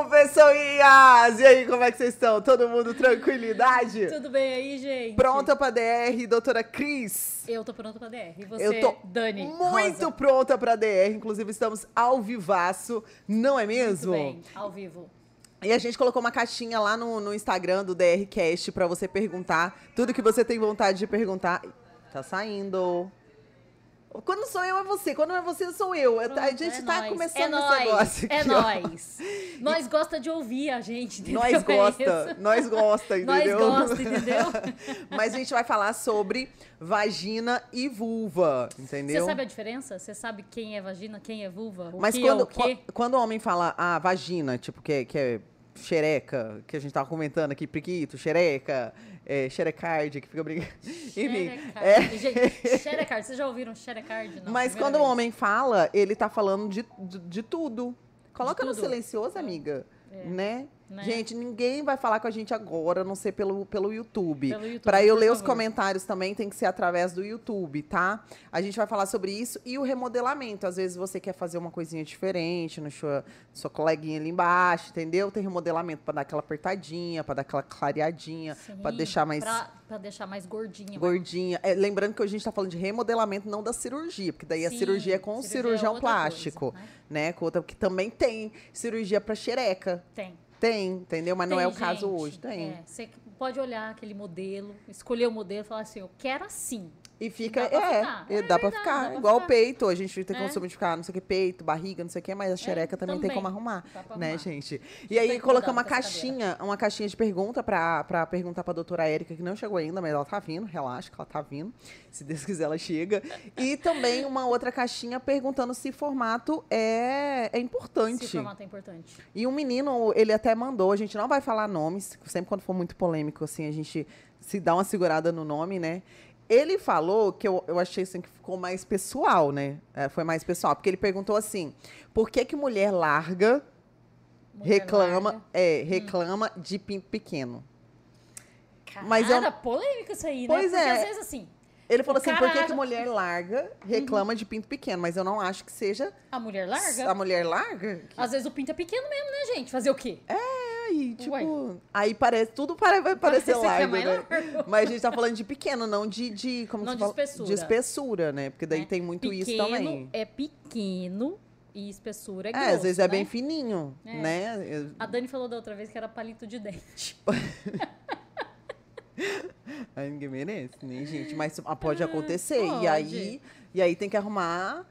Alô, pessoinhas! E aí, como é que vocês estão? Todo mundo tranquilidade? Tudo bem aí, gente? Pronta pra DR, doutora Cris? Eu tô pronta pra DR. E você, Eu tô Dani? muito Rosa? pronta pra DR. Inclusive, estamos ao vivaço, não é mesmo? Muito bem, ao vivo. E a gente colocou uma caixinha lá no, no Instagram do DRCast pra você perguntar tudo que você tem vontade de perguntar. Tá saindo. Quando sou eu, é você. Quando é você, sou eu. a Pronto, gente é tá nóis. começando é esse nóis, negócio aqui. É nós. Nós gosta de ouvir a gente, entendeu? Nós É gosta, nós gosta, Nós entendeu? gosta, entendeu? Mas a gente vai falar sobre vagina e vulva, entendeu? Você sabe a diferença? Você sabe quem é vagina, quem é vulva? Mas que quando, é quando o homem fala a vagina, tipo, que, é- que é xereca, que a gente tava comentando aqui, priquito, xereca, é, xerecard, que fica brincando. Enfim. É. Gente, Xerecard, vocês já ouviram Xerecard? Não, Mas quando o vez. homem fala, ele tá falando de, de, de tudo. Coloca no tudo? silencioso, amiga. É. Né? Né? Gente, ninguém vai falar com a gente agora, a não ser pelo, pelo YouTube. Pelo YouTube, Pra eu ler os favor. comentários também, tem que ser através do YouTube, tá? A gente vai falar sobre isso e o remodelamento. Às vezes você quer fazer uma coisinha diferente no sua, sua coleguinha ali embaixo, entendeu? Tem remodelamento pra dar aquela apertadinha, pra dar aquela clareadinha, Sim, deixar mais Pra, pra deixar mais gordinha. gordinha. É, lembrando que hoje a gente tá falando de remodelamento, não da cirurgia, porque daí a Sim, cirurgia é com o é cirurgião coisa, plástico, né? né? Com outra, que também tem cirurgia pra xereca. Tem. Tem, entendeu? Mas não é o Tem, caso gente. hoje, tem. É, você pode olhar aquele modelo, escolher o modelo e falar assim, eu quero assim. E fica, Dá pra é, ficar. é, É dá pra verdade, ficar. dá pra Igual o ficar. peito, a gente tem É. costume de ficar, não sei o que, peito, barriga, não sei o que, mas a xereca também, tem também. como arrumar, Dá pra né, arrumar. gente? E Tem aí colocamos uma caixinha, uma caixinha de pergunta pra, pra perguntar pra doutora Érica, que não chegou ainda, mas ela tá vindo, relaxa que ela tá vindo. Se Deus quiser, ela chega. E também uma outra caixinha perguntando se formato é, é importante. Se formato é importante. E um menino, ele até mandou, a gente não vai falar nomes, sempre quando for muito polêmico, assim, a gente se dá uma segurada no nome, né? Ele falou que eu, eu achei assim que ficou mais pessoal, né? É, foi mais pessoal, porque ele perguntou assim: por que que mulher larga Mulher reclama, larga. é, reclama de pinto pequeno? Cara, Mas eu- polêmico isso aí, Pois né? Porque é. às vezes assim, Ele falou O assim: por que, que mulher larga reclama de pinto pequeno? Mas eu não acho que seja a mulher larga. a mulher larga. Às vezes o pinto é pequeno mesmo, né, gente? Fazer o quê? Aí, tipo, Ué. aí parece, tudo vai parecer Parece é largo, mais né? largo. Mas a gente tá falando de pequeno, não de, de como Não se de fala? espessura. De espessura, né? Porque daí né? tem muito isso Pequeno também. É pequeno e espessura é É, grosso, às vezes é né? bem fininho, É. né? A Dani falou da outra vez que era palito de dente. Aí ninguém merece, né, gente? Mas ah, pode É, acontecer. E pode. aí, e aí tem que arrumar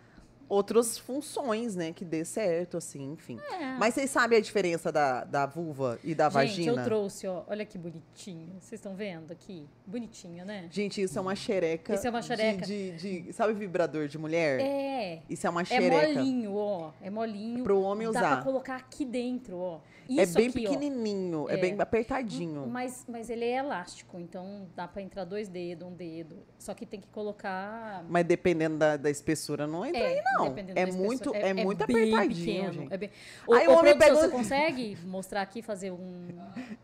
outras funções, né? Que dê certo, assim, enfim. É. Mas vocês sabem a diferença da, da vulva e da Gente, vagina? eu trouxe, ó. Olha que bonitinho. Vocês estão vendo aqui? Bonitinho, né? Gente, isso é uma xereca. Isso é uma de- xereca. De, de- sabe vibrador de mulher? É. Isso é uma É xereca. molinho, ó. É molinho. Pro homem Dá usar. pra colocar aqui dentro, ó. é Isso bem aqui, pequenininho, é. É. bem apertadinho. Mas, mas ele é elástico, então dá pra entrar dois dedos, um dedo. Só que tem que colocar. Mas dependendo da, da espessura, não entra aí, não. Dependendo É muito, espessura. é, muito bem apertadinho, pequeno, gente. é bem- Aí Ô, o homem pegou- Você consegue mostrar aqui, fazer um.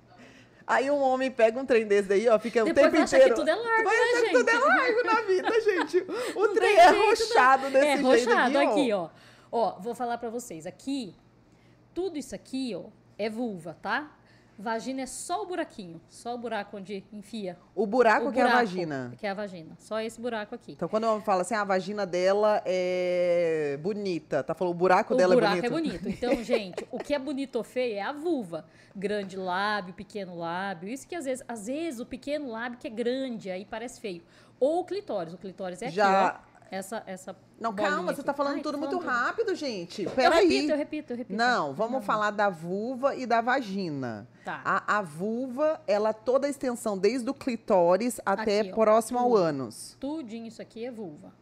Aí um homem pega um trem desse daí, ó, fica o Depois tempo vai achar inteiro. que tudo é largo, vai né, achar que gente? tudo é largo na vida, gente. O Não trem é não. rochado desse é jeito rochado aqui, aqui, ó. ó. Ó, vou falar pra vocês. Aqui, tudo isso aqui, ó, é vulva, tá? Vagina é só o buraquinho. Só o buraco onde enfia. O buraco o que é a buraco, vagina. Que é a vagina. Só esse buraco aqui. Então, quando o homem fala assim, ah, a vagina dela é bonita, tá falando o buraco O dela buraco é é bonito? bonito. Então, gente, o que é bonito ou feio é a vulva. Grande lábio, pequeno lábio. Isso que às vezes, às vezes o pequeno lábio que é grande, aí parece feio. Ou o clitóris. O clitóris é aqui, Já- ó. Essa, essa Não, calma, você aqui. tá falando Ai, tudo muito tudo. rápido, gente. Eu Peraí. repito, eu repito, eu repito. Não, vamos falar da vulva e da vagina. Tá. A, a vulva, ela toda a extensão, desde o clitóris até Aqui, ó, próximo ao tudo. ânus. Tudinho isso aqui é vulva.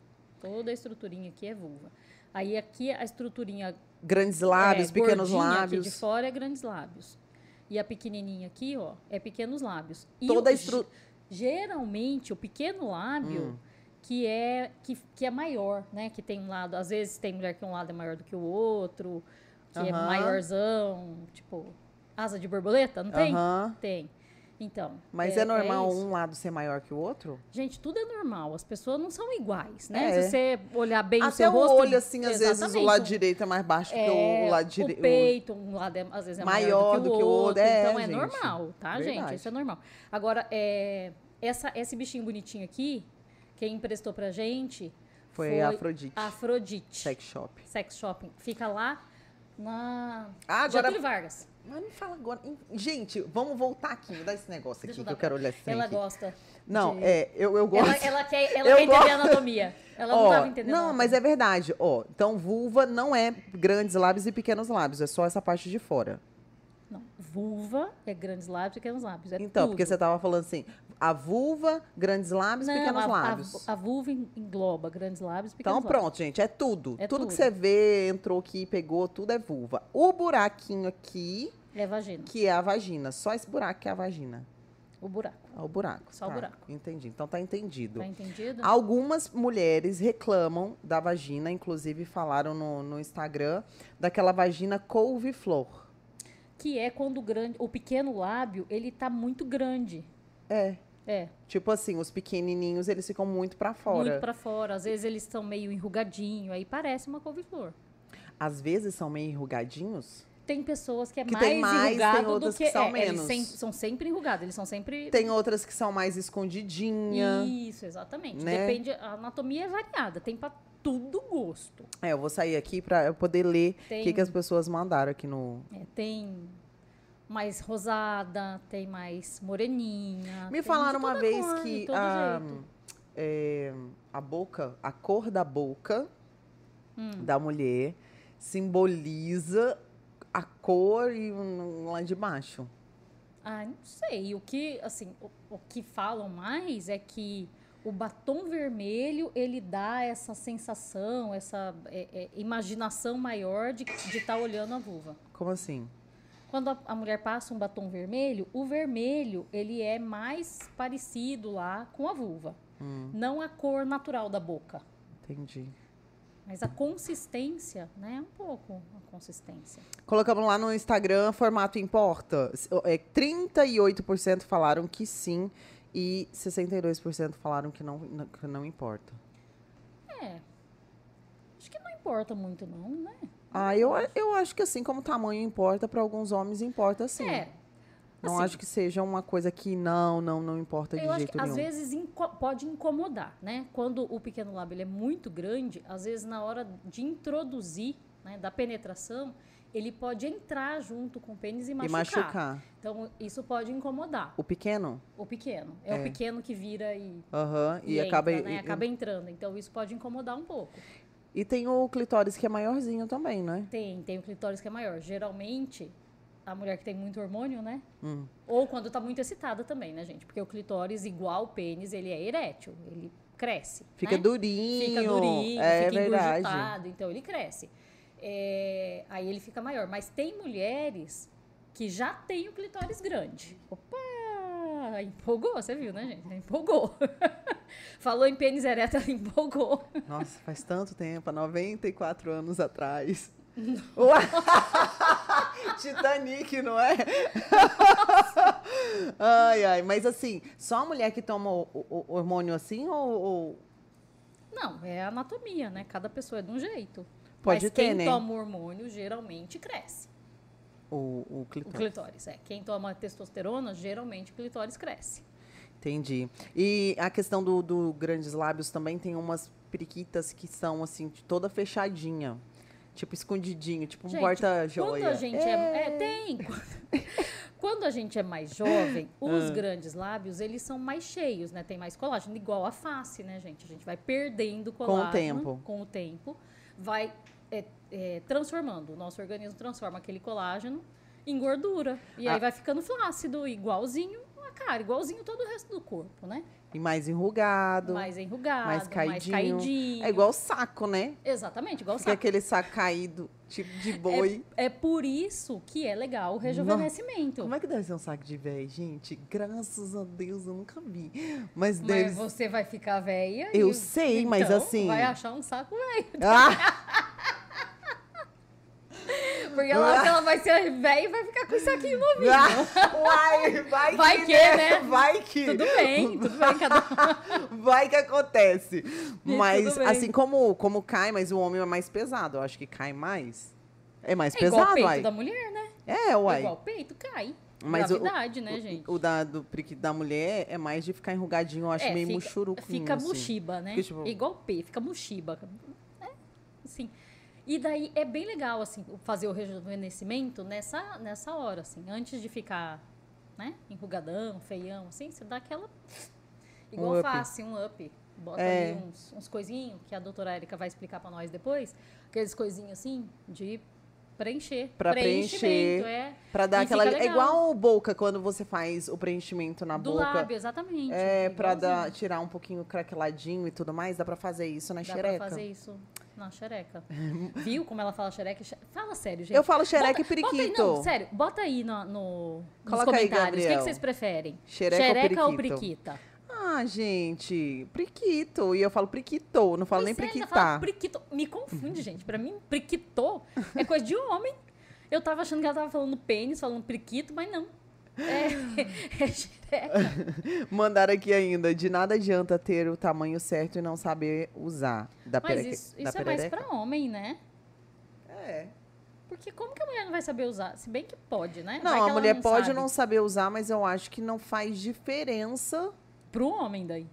Toda a estruturinha aqui é vulva. Aí aqui a estruturinha Grandes lábios, é, pequenos lábios. aqui de fora é grandes lábios. E a pequenininha aqui, ó, é pequenos lábios. E Toda o- a estru- ge- Geralmente, o pequeno lábio, Hum. Que, é, que, que é maior, né? Que tem um lado... Às vezes tem mulher que um lado é maior do que o outro, que é Aham. maiorzão, tipo... Asa de borboleta, não tem? Aham. Tem. Então. Mas é, normal isso. um lado ser maior que o outro? Gente, tudo é normal. As pessoas não são iguais, né? É. Se você olhar bem o Até seu o rosto. olho, assim, às vezes o lado direito é mais baixo que É, o lado direito. O peito, um lado é, às vezes é Maior maior do que o outro. É, então é gente. normal, tá, gente? Verdade. Isso é normal. Agora, é, essa, esse bichinho bonitinho aqui, quem emprestou pra gente Foi a Afrodite. Afrodite. Sex shop. Sex Shopping. Fica lá na Ah, agora- Getúlio Vargas. Mas não fala agora. Gente, vamos voltar aqui, me dá esse negócio aqui Deixa que eu quero olhar trem Ela aqui. gosta. Não, de- é, eu, eu gosto. Ela, ela quer, ela Eu quer entender gosto- a anatomia. Ela não Ó, estava entendendo. Não, mas é verdade. Ó, então vulva não é grandes lábios e pequenos lábios, é só essa parte de fora. Não, vulva é grandes lábios e pequenos lábios. É Então, tudo. porque você tava falando assim, a vulva, grandes lábios e Não, pequenos a, a- lábios. A, vulva en- engloba grandes lábios e pequenos Então lábios. pronto, gente, é tudo. É tudo, que tudo. você vê, entrou aqui, pegou, tudo é vulva. O buraquinho aqui, É vagina. que é a vagina. Só esse buraco que é a vagina. O buraco. É o buraco. Só o tá. buraco. Entendi. Então tá entendido. Tá entendido? Algumas mulheres reclamam da vagina, inclusive falaram no, no Instagram, daquela vagina couve-flor. Que é quando o grande, o pequeno lábio, ele tá muito grande. É. É, Tipo assim, os pequenininhos, eles ficam muito pra fora. muito pra fora. Às vezes eles estão meio enrugadinho, aí parece uma couve-flor. Às vezes são meio enrugadinhos. Tem pessoas que é Que mais tem mais, enrugado do que que, são é, eles menos. sem- são sempre enrugados, eles são sempre Tem outras que são mais escondidinha. Isso, exatamente. né? Depende, a anatomia é variada, tem pra tudo gosto. É, eu vou sair aqui pra eu poder ler o que, que as pessoas mandaram aqui no. É, tem mais rosada, tem mais moreninha. Me falaram uma vez cor, que a, é, a boca, a cor da boca Hum. da mulher simboliza a cor e um- lá de baixo. Ah, não sei. O que, assim, o, o que falam mais é que o batom vermelho, ele dá essa sensação, essa é, é, imaginação maior de estar olhando a vulva. Como assim? Quando a, a mulher passa um batom vermelho, o vermelho, ele é mais parecido lá com a vulva. Hum, Não a cor natural da boca. entendi. Mas a consistência, né? Um pouco a consistência. Colocamos lá no Instagram, formato importa. S- É, 38% falaram que sim e 62% falaram que não, que não importa. É. Acho que não importa muito, não, né? Ah, eu, eu acho que assim como tamanho importa, para alguns homens importa sim. É. Não assim, acho que seja uma coisa que não, não, não importa de Eu acho jeito que às nenhum. vezes inco- pode incomodar, né? Quando o pequeno lábio ele é muito grande, às vezes na hora de introduzir, né, da penetração, ele pode entrar junto com o pênis e E machucar. machucar. Então isso pode incomodar O pequeno? o pequeno. É, É. o pequeno que vira e, Aham. E, e acaba. entra, né? e- acaba entrando. Então isso pode incomodar um pouco. E tem o clitóris que é maiorzinho também, né? Tem, tem o clitóris que é maior. Geralmente, a mulher que tem muito hormônio, né? Hum. Ou quando tá muito excitada também, né, gente? Porque o clitóris, igual o pênis, ele é erétil, ele cresce. Fica né? durinho. Fica durinho, é fica verdade. então ele cresce. É, aí ele fica maior. Mas tem mulheres que já têm o clitóris grande. Opa! Empolgou, você viu, né, gente? Empolgou. Falou em pênis ereto, ela empolgou. Nossa, faz tanto tempo, há 94 anos atrás. Titanic, não é? ai, ai, mas assim, só a mulher que toma o, o- o hormônio assim ou, ou Não, é anatomia, né? Cada pessoa é de um jeito. Pode Mas ter, quem né? toma hormônio geralmente cresce. o, o O clitóris? clitóris, é. Quem toma testosterona, geralmente o clitóris cresce. Entendi. E a questão do, do grandes lábios também tem umas periquitas que são assim, toda fechadinha. Tipo escondidinho, tipo um porta-joia. Quando a gente é, é, tem. Quando a gente é mais jovem, os Ah. grandes lábios, eles são mais cheios, né? Tem mais colágeno, igual a face, né, gente? A gente vai perdendo o colágeno tempo. Com o tempo, vai é, é, transformando. O nosso organismo transforma aquele colágeno em gordura. E aí Ah. vai ficando flácido, igualzinho a cara, igualzinho todo o resto do corpo, né? E mais enrugado. Mais enrugado, mais mais caidinho. caidinho. É igual o saco, né? Exatamente, igual saco. aquele saco caído, tipo de boi. É por isso que é legal o rejuvenescimento. Como é que deve ser um saco de véi, gente? Graças a Deus, eu nunca vi. Mas Mas deve você vai ficar velha. Eu e- sei, mas então assim- Vai achar um saco velho. Ah! Porque ela, ela vai ser velha e vai ficar com isso aqui no ouvido. Uai, vai, Vai que, que, né? Vai que. Tudo bem, tudo bem, cada Vai que acontece. Mas assim como, como cai, mas o homem é mais pesado. Eu acho que cai mais. É mais É igual o pesado, peito uai. da mulher, né? É, uai. Igual o peito, cai. Mas o- Gravidade, né, gente? O da, do da mulher é mais de ficar enrugadinho, eu acho É, meio fica, muxuruquinho. Fica assim. muxiba, né? Tipo- Igual o P, fica muxiba. É, assim. E daí é bem legal, assim, fazer o rejuvenescimento nessa, nessa hora, assim. Antes de ficar, né, enrugadão, feião, assim, você dá aquela... Igual Um face, um up. Bota É. ali uns, uns coisinhos, que a doutora Erika vai explicar pra nós depois. Aqueles coisinhos, assim, de preencher. Pra preencher, é. Pra dar E aquela. É igual boca quando você faz o preenchimento na Do boca. lábio, exatamente. É, pra igualzinho. dar, tirar um pouquinho craqueladinho e tudo mais, dá pra fazer isso na Dá xereca. pra fazer isso na xereca. Viu como ela fala xereca? Xe- Fala sério, gente. Eu falo xereca e Bota- Bota aí, periquito. não, sério, bota aí no, no, nos Coloca aí, comentários. o que, que vocês preferem? Xereca ou ou periquito? periquita? Ah, gente, priquito. E eu falo priquito, não falo nem Pois é, ainda priquitar. priquito. Me confunde, gente. Pra mim, priquito é coisa de homem. Eu tava achando que ela tava falando pênis, falando priquito, mas não. É, é. Mandaram aqui ainda. De nada adianta ter o tamanho certo e não saber usar. Da Mas pereque- isso, da isso é mais perereca? pra homem, né? É. Porque como que a mulher não vai saber usar? Se bem que pode, né? Não, a mulher pode sabe. não saber usar, mas eu acho que não faz diferença. Pro homem daí.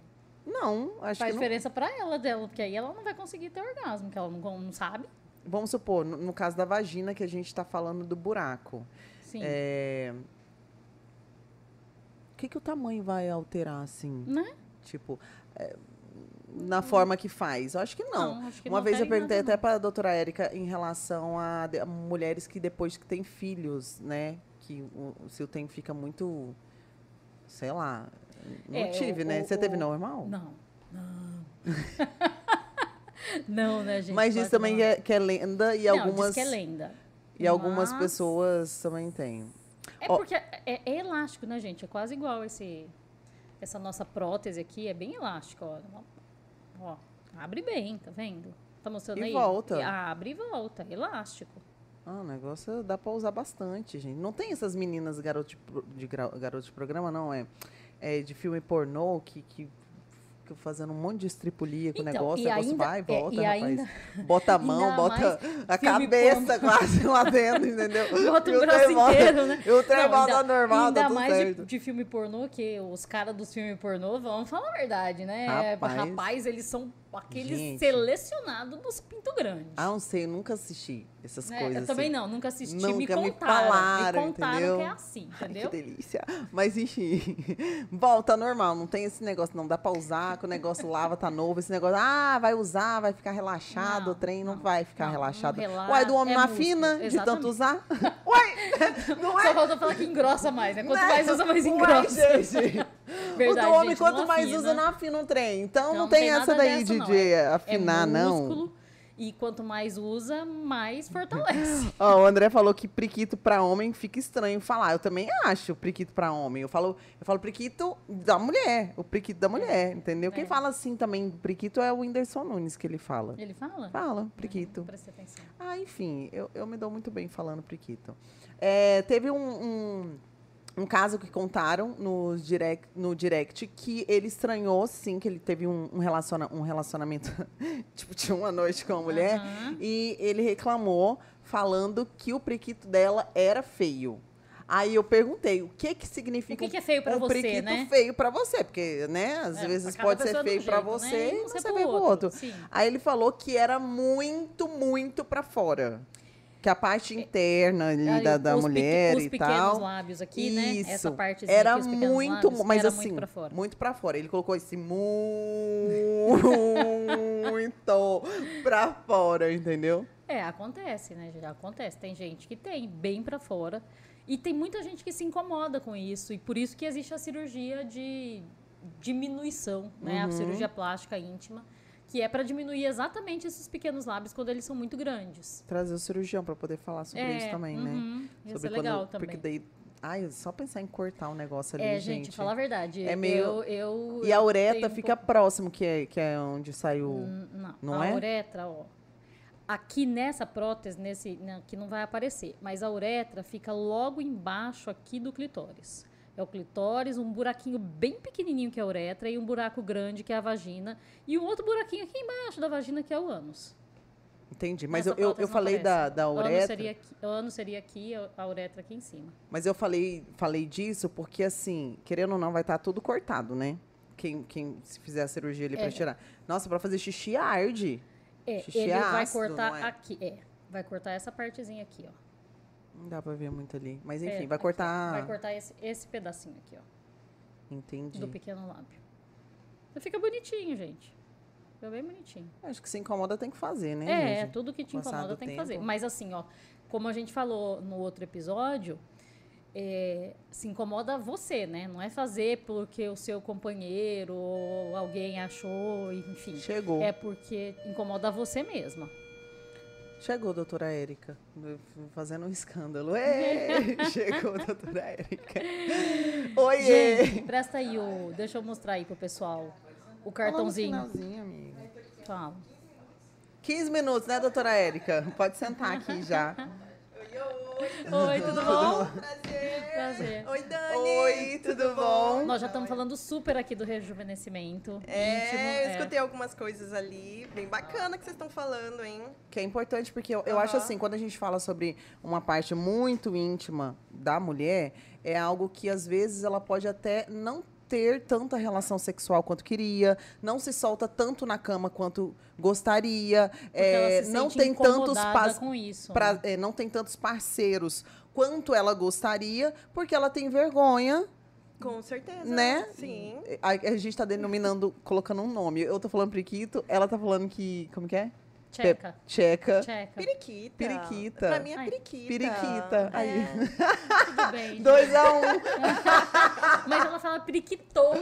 Não, acho Faz que não. diferença pra ela dela, porque aí ela não vai conseguir ter orgasmo, que ela não, não sabe. Vamos supor, no, no caso da vagina, que a gente tá falando do buraco. Sim. É... O que, que o tamanho vai alterar, assim? Né? Tipo, é, na forma que faz? Eu acho que não. Não, acho que Uma não vez eu perguntei nada, até para a doutora Érica em relação a, de- a mulheres que depois que têm filhos, né? Que o, o seu tempo fica muito, sei lá, não É, tive, o- né? o- Você teve normal? Não. Não. não, né, gente? Mas diz também que é, que é lenda e Não, algumas, diz que é lenda. e algumas Mas pessoas também têm. É Ó. porque é, é elástico, né, gente? É quase igual esse, essa nossa prótese aqui. É bem elástico, ó. Ó, abre bem, tá vendo? Tá mostrando E aí? volta. E abre e volta. Elástico. Ah, o negócio dá pra usar bastante, gente. Não tem essas meninas garoto de, de garoto de programa, não, é, é de filme pornô que, que fazendo um monte de estripulia com o Então, negócio, e o negócio ainda- vai e é, volta, e rapaz. ainda- bota a mão, bota a cabeça quase lá dentro, entendeu? Bota E o braço inteiro, né? E o volta ainda- normal, ainda tá tudo mais de, certo. de filme pornô, que os caras dos filmes pornô, vamos falar a verdade, né? Rapaz. Rapaz, eles são aqueles Gente. selecionados dos pinto grandes. Ah, não sei, eu nunca assisti essas né? coisas Eu também assim. não, nunca assisti. me Nunca me contaram. falaram, me contaram entendeu? que é assim, Ai, entendeu? que delícia. Mas enfim, volta normal, não tem esse negócio, não dá pra usar, que o negócio lava, tá novo, esse negócio, ah, vai usar, vai ficar relaxado, Não, o trem não, não, vai ficar não, relaxado. relaxa, Uai, do homem é não músculo, afina de tanto exatamente. usar? Uai, não é? Só falta falar que engrossa mais, né? Quanto Né? mais usa, mais Uai, engrossa. gente. Verdade, o homem, gente, quanto não mais afina. usa, não afina um trem. Então, Então, não tem, essa nada daí dessa, de, não. de É- afinar, é não. músculo, E quanto mais usa, mais fortalece. Ó, o André falou que priquito pra homem fica estranho falar. Eu também acho priquito pra homem. Eu falo, eu falo priquito da mulher, o priquito da mulher, entendeu? Quem É. fala assim também, priquito é o Whindersson Nunes que ele fala. Ele fala? Fala, priquito. Não prestei atenção. Ah, enfim, eu, eu me dou muito bem falando priquito. É, teve um, um, um caso que contaram no direct, no direct que ele estranhou, sim, que ele teve um, um, relaciona, um relacionamento, tipo, de uma noite com uma mulher, Aham. e ele reclamou, falando que o priquito dela era feio. Aí eu perguntei, o que que significa O que que é feio pra um você, priquito né? feio pra você? Porque, né, às É, vezes pode ser é feio pra jeito, você né? e ser pro feio pro outro, outro. Aí ele falou que era muito, muito pra fora. Que a parte interna ali Aí, da, da os peque- mulher os e pequenos tal. lábios aqui, né? Isso. Essa parte era os muito, lábios, mas era assim, muito pra fora. muito pra fora. Ele colocou esse muito pra fora, entendeu? É, acontece, né? Já acontece. Tem gente que tem bem pra fora. E tem muita gente que se incomoda com isso. E por isso que existe a cirurgia de diminuição, né? Uhum. A cirurgia plástica íntima. Que é pra diminuir exatamente esses pequenos lábios quando eles são muito grandes. Trazer o cirurgião pra poder falar sobre é, isso também, né? uhum, Isso Sobre é legal quando, também. Porque daí. Ai, só pensar em cortar um negócio ali, É, gente. gente, falar a verdade. é meio- Eu, eu, E a ureta tenho um fica pouco- próximo, que é, que é onde saiu. Hum, Não, Não a é? uretra, ó. aqui nessa prótese, nesse, né, que não vai aparecer, mas a uretra fica logo embaixo aqui do clitóris. É o clitóris, um buraquinho bem pequenininho que é a uretra e um buraco grande que é a vagina e um outro buraquinho aqui embaixo da vagina que é o ânus. Entendi. Mas eu, eu, eu falei da, da O ânus uretra. seria aqui, o ânus seria aqui, a uretra aqui em cima. Mas eu falei, falei disso porque, assim, querendo ou não, vai estar tudo cortado, né? Quem, quem se fizer a cirurgia ali É. pra tirar. Nossa, pra fazer xixi arde. É, Xixi ele é vai ácido, cortar não é? aqui, é. Vai cortar essa partezinha aqui, ó. Não dá pra ver muito ali. Mas É, enfim, vai aqui, ó. cortar. Vai cortar esse, esse pedacinho aqui, ó. Entendi. Do pequeno lábio. Fica bonitinho, gente. Fica bem bonitinho. Acho que se incomoda tem que fazer, né? É, gente? tudo que te Passado incomoda tem que tempo. fazer. Mas assim, ó, como a gente falou no outro episódio, é, se incomoda você, né? Não é fazer porque o seu companheiro ou alguém achou, enfim. Chegou. É porque incomoda você mesma. Chegou, doutora Érica. Fazendo um escândalo. Ê! Chegou, doutora Érica. Oiê! Gente, presta aí o. Deixa eu mostrar aí pro pessoal. O Fala no cartãozinho. amiga. Fala. 15 minutos, né, doutora Érica? Pode sentar aqui já. Oi, tudo bom? Prazer. Prazer. Oi, Dani. Oi, tudo bom? Nós já estamos falando super aqui do rejuvenescimento. É, íntimo, eu escutei algumas coisas ali, bem bacana que vocês estão falando, hein? Que é importante, porque eu, eu acho assim, quando a gente fala sobre uma parte muito íntima da mulher, é algo que às vezes ela pode até não ter tanta relação sexual quanto queria, não se solta tanto na cama quanto gostaria, é, se não tem tantos isso. pra- né? é, não tem tantos parceiros quanto ela gostaria, porque ela tem vergonha Com certeza. Né? Sim. A, a gente tá denominando, colocando um nome. Eu tô falando periquito, ela tá falando que. Como que é? Tcheca. Tcheca. Tcheca. Periquita. Periquita. Pra mim é Ai, periquita. periquita. Aí. É. Tudo bem. gente. 2 a 1 um. Mas ela fala periquitô.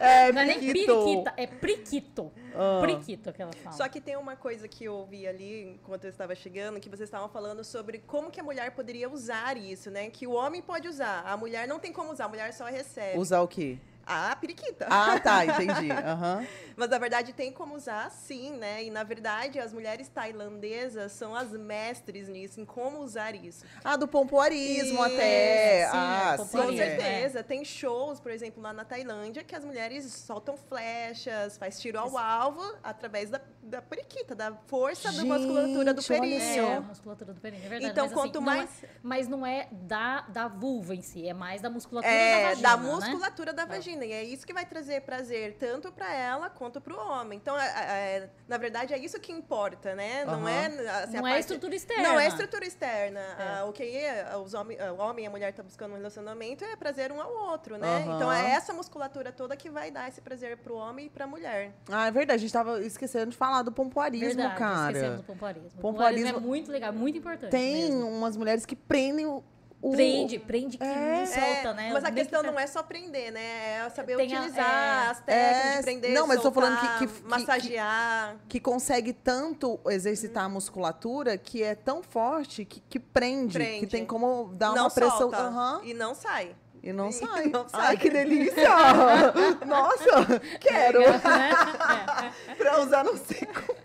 É, Não é nem periquito. periquita, é priquito. Ah. Priquito que ela fala. Só que tem uma coisa que eu ouvi ali, enquanto eu estava chegando, que vocês estavam falando sobre como que a mulher poderia usar isso, né? Que o homem pode usar, a mulher não tem como usar, a mulher só recebe. Usar o quê? A periquita. Ah, tá, entendi. Aham. Mas na verdade tem como usar sim, né? E na verdade as mulheres tailandesas são as mestres nisso, em como usar isso. Ah, do pompoarismo Isso, até. sim, ah, é, sim. Com pompoarismo. é. certeza. Tem shows, por exemplo, lá na Tailândia, que as mulheres soltam flechas, faz tiro ao alvo através da, da periquita, da força da musculatura do Gente, períneo. É, a musculatura do períneo, é verdade. Então, mas, assim, quanto não é- mais- mas não é da, da vulva em si, é mais da musculatura É, da vagina, da né? musculatura da vagina. E é isso que vai trazer prazer tanto para ela quanto para o homem. Então, é- é- na verdade, é isso que importa, né? Não Aham. é assim, Não a é parte- estrutura externa. Não é estrutura externa. É. Ah, o que é, os homem, o homem e a mulher estão buscando um relacionamento é prazer um ao outro, né? Aham. Então é essa musculatura toda que vai dar esse prazer pro homem e pra mulher. Ah, é verdade. A gente tava esquecendo de falar do pompoarismo, Verdade, cara. esquecemos do pompoarismo. O Pompoarismo- pompoarismo é muito legal, muito importante Tem mesmo. umas mulheres que prendem o. o- Prende, prende que É. não solta, né? Mas a Nem questão que- não é só prender, né? É saber Tem a- utilizar é. as técnicas É, de prender, não, mas eu tô falando soltar, que- que- que- massagear. que consegue tanto exercitar a musculatura que é tão forte que, que prende, Prende. que tem como dar não uma pressão. solta Aham, e não sai. e não E sai. não sai. Ai, que delícia! Nossa, quero! Né? pra usar não sei como.